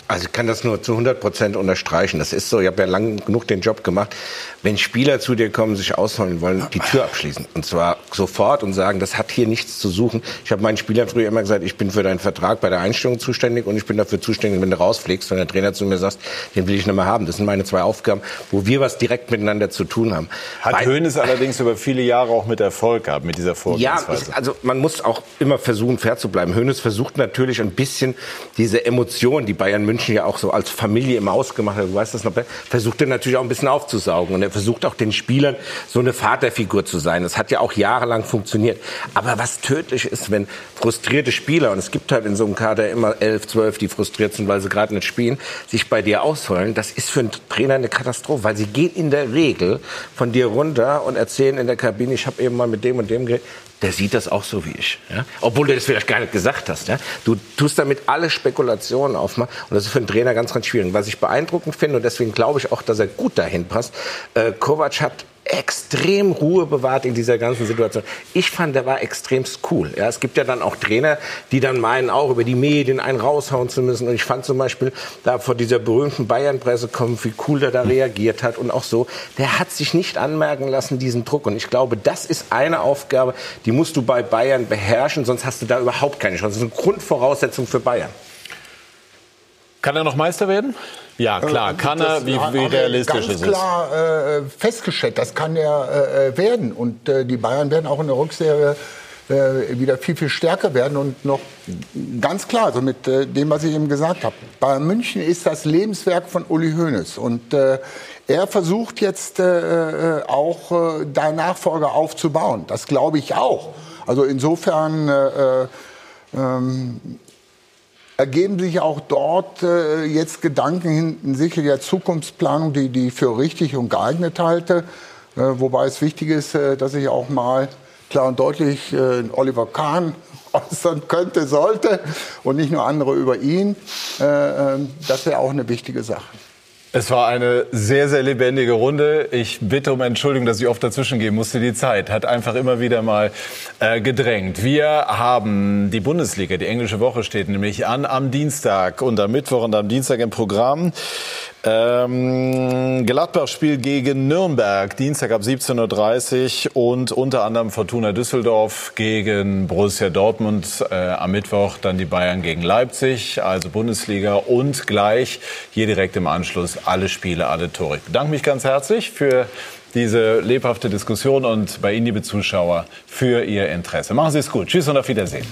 Also ich kann das nur zu 100 Prozent unterstreichen. Das ist so, ich habe ja lang genug den Job gemacht. Wenn Spieler zu dir kommen, sich ausholen wollen, die Tür abschließen. Und zwar sofort und sagen, das hat hier nichts zu suchen. Ich habe meinen Spielern früher immer gesagt, ich bin für deinen Vertrag bei der Einstellung zuständig und ich bin dafür zuständig, wenn du rausfliegst, wenn der Trainer zu mir sagt, den will ich nicht mehr haben. Das sind meine zwei Aufgaben, wo wir was direkt miteinander zu tun haben. Hat Weil, Hoeneß allerdings über viele Jahre auch mit Erfolg gehabt, mit dieser Vorgehensweise. Ja, also man muss auch immer versuchen, fair zu bleiben. Hoeneß versucht natürlich ein bisschen diese Emotionen, die Bayern München ja auch so als Familie im Ausgemacht hat, du weißt das noch, versucht er natürlich auch ein bisschen aufzusaugen. Und er versucht auch den Spielern so eine Vaterfigur zu sein. Das hat ja auch jahrelang funktioniert. Aber was tödlich ist, wenn frustrierte Spieler, und es gibt halt in so einem Kader immer elf, zwölf, die frustriert sind, weil sie gerade nicht spielen, sich bei dir ausholen, das ist für einen Trainer eine Katastrophe, weil sie gehen in der Regel von dir runter und erzählen in der Kabine, ich habe eben mal mit dem und dem geredet der sieht das auch so wie ich. Ja? Obwohl du das vielleicht gar nicht gesagt hast. Ja? Du tust damit alle Spekulationen aufmachen. Und das ist für einen Trainer ganz, ganz schwierig. Was ich beeindruckend finde, und deswegen glaube ich auch, dass er gut dahin passt, äh, Kovac hat extrem Ruhe bewahrt in dieser ganzen Situation. Ich fand, der war extrem cool. Ja, es gibt ja dann auch Trainer, die dann meinen, auch über die Medien einen raushauen zu müssen. Und ich fand zum Beispiel da vor dieser berühmten Bayern-Presse kommen, wie cool der da reagiert hat und auch so. Der hat sich nicht anmerken lassen, diesen Druck. Und ich glaube, das ist eine Aufgabe, die musst du bei Bayern beherrschen, sonst hast du da überhaupt keine Chance. Das ist eine Grundvoraussetzung für Bayern. Kann er noch Meister werden? Ja, klar. Äh, kann er, wie, wie realistisch ist es? klar äh, festgestellt, das kann er äh, werden. Und äh, die Bayern werden auch in der Rückserie äh, wieder viel, viel stärker werden. Und noch ganz klar, also mit äh, dem, was ich eben gesagt habe. Bayern München ist das Lebenswerk von Uli Hoeneß. Und er versucht jetzt auch da Nachfolger aufzubauen. Das glaube ich auch. Also insofern ähm, ergeben sich auch dort äh, jetzt Gedanken hinsichtlich der Zukunftsplanung, die, die für richtig und geeignet halte. Äh, wobei es wichtig ist, äh, dass ich auch mal klar und deutlich äh, Oliver Kahn äußern könnte, sollte und nicht nur andere über ihn. Äh, ähm, das wäre auch eine wichtige Sache. Es war eine sehr, sehr lebendige Runde. Ich bitte um Entschuldigung, dass ich oft dazwischen gehen musste. Die Zeit hat einfach immer wieder mal äh, gedrängt. Wir haben die Bundesliga, die englische Woche steht nämlich an am Dienstag und am Mittwoch und am Dienstag im Programm. Ähm, Gladbach-Spiel gegen Nürnberg, Dienstag ab 17.30 Uhr und unter anderem Fortuna Düsseldorf gegen Borussia Dortmund. Äh, am Mittwoch dann die Bayern gegen Leipzig, also Bundesliga und gleich hier direkt im Anschluss alle Spiele, alle Tore. Ich bedanke mich ganz herzlich für diese lebhafte Diskussion und bei Ihnen, liebe Zuschauer, für Ihr Interesse. Machen Sie es gut. Tschüss und auf Wiedersehen.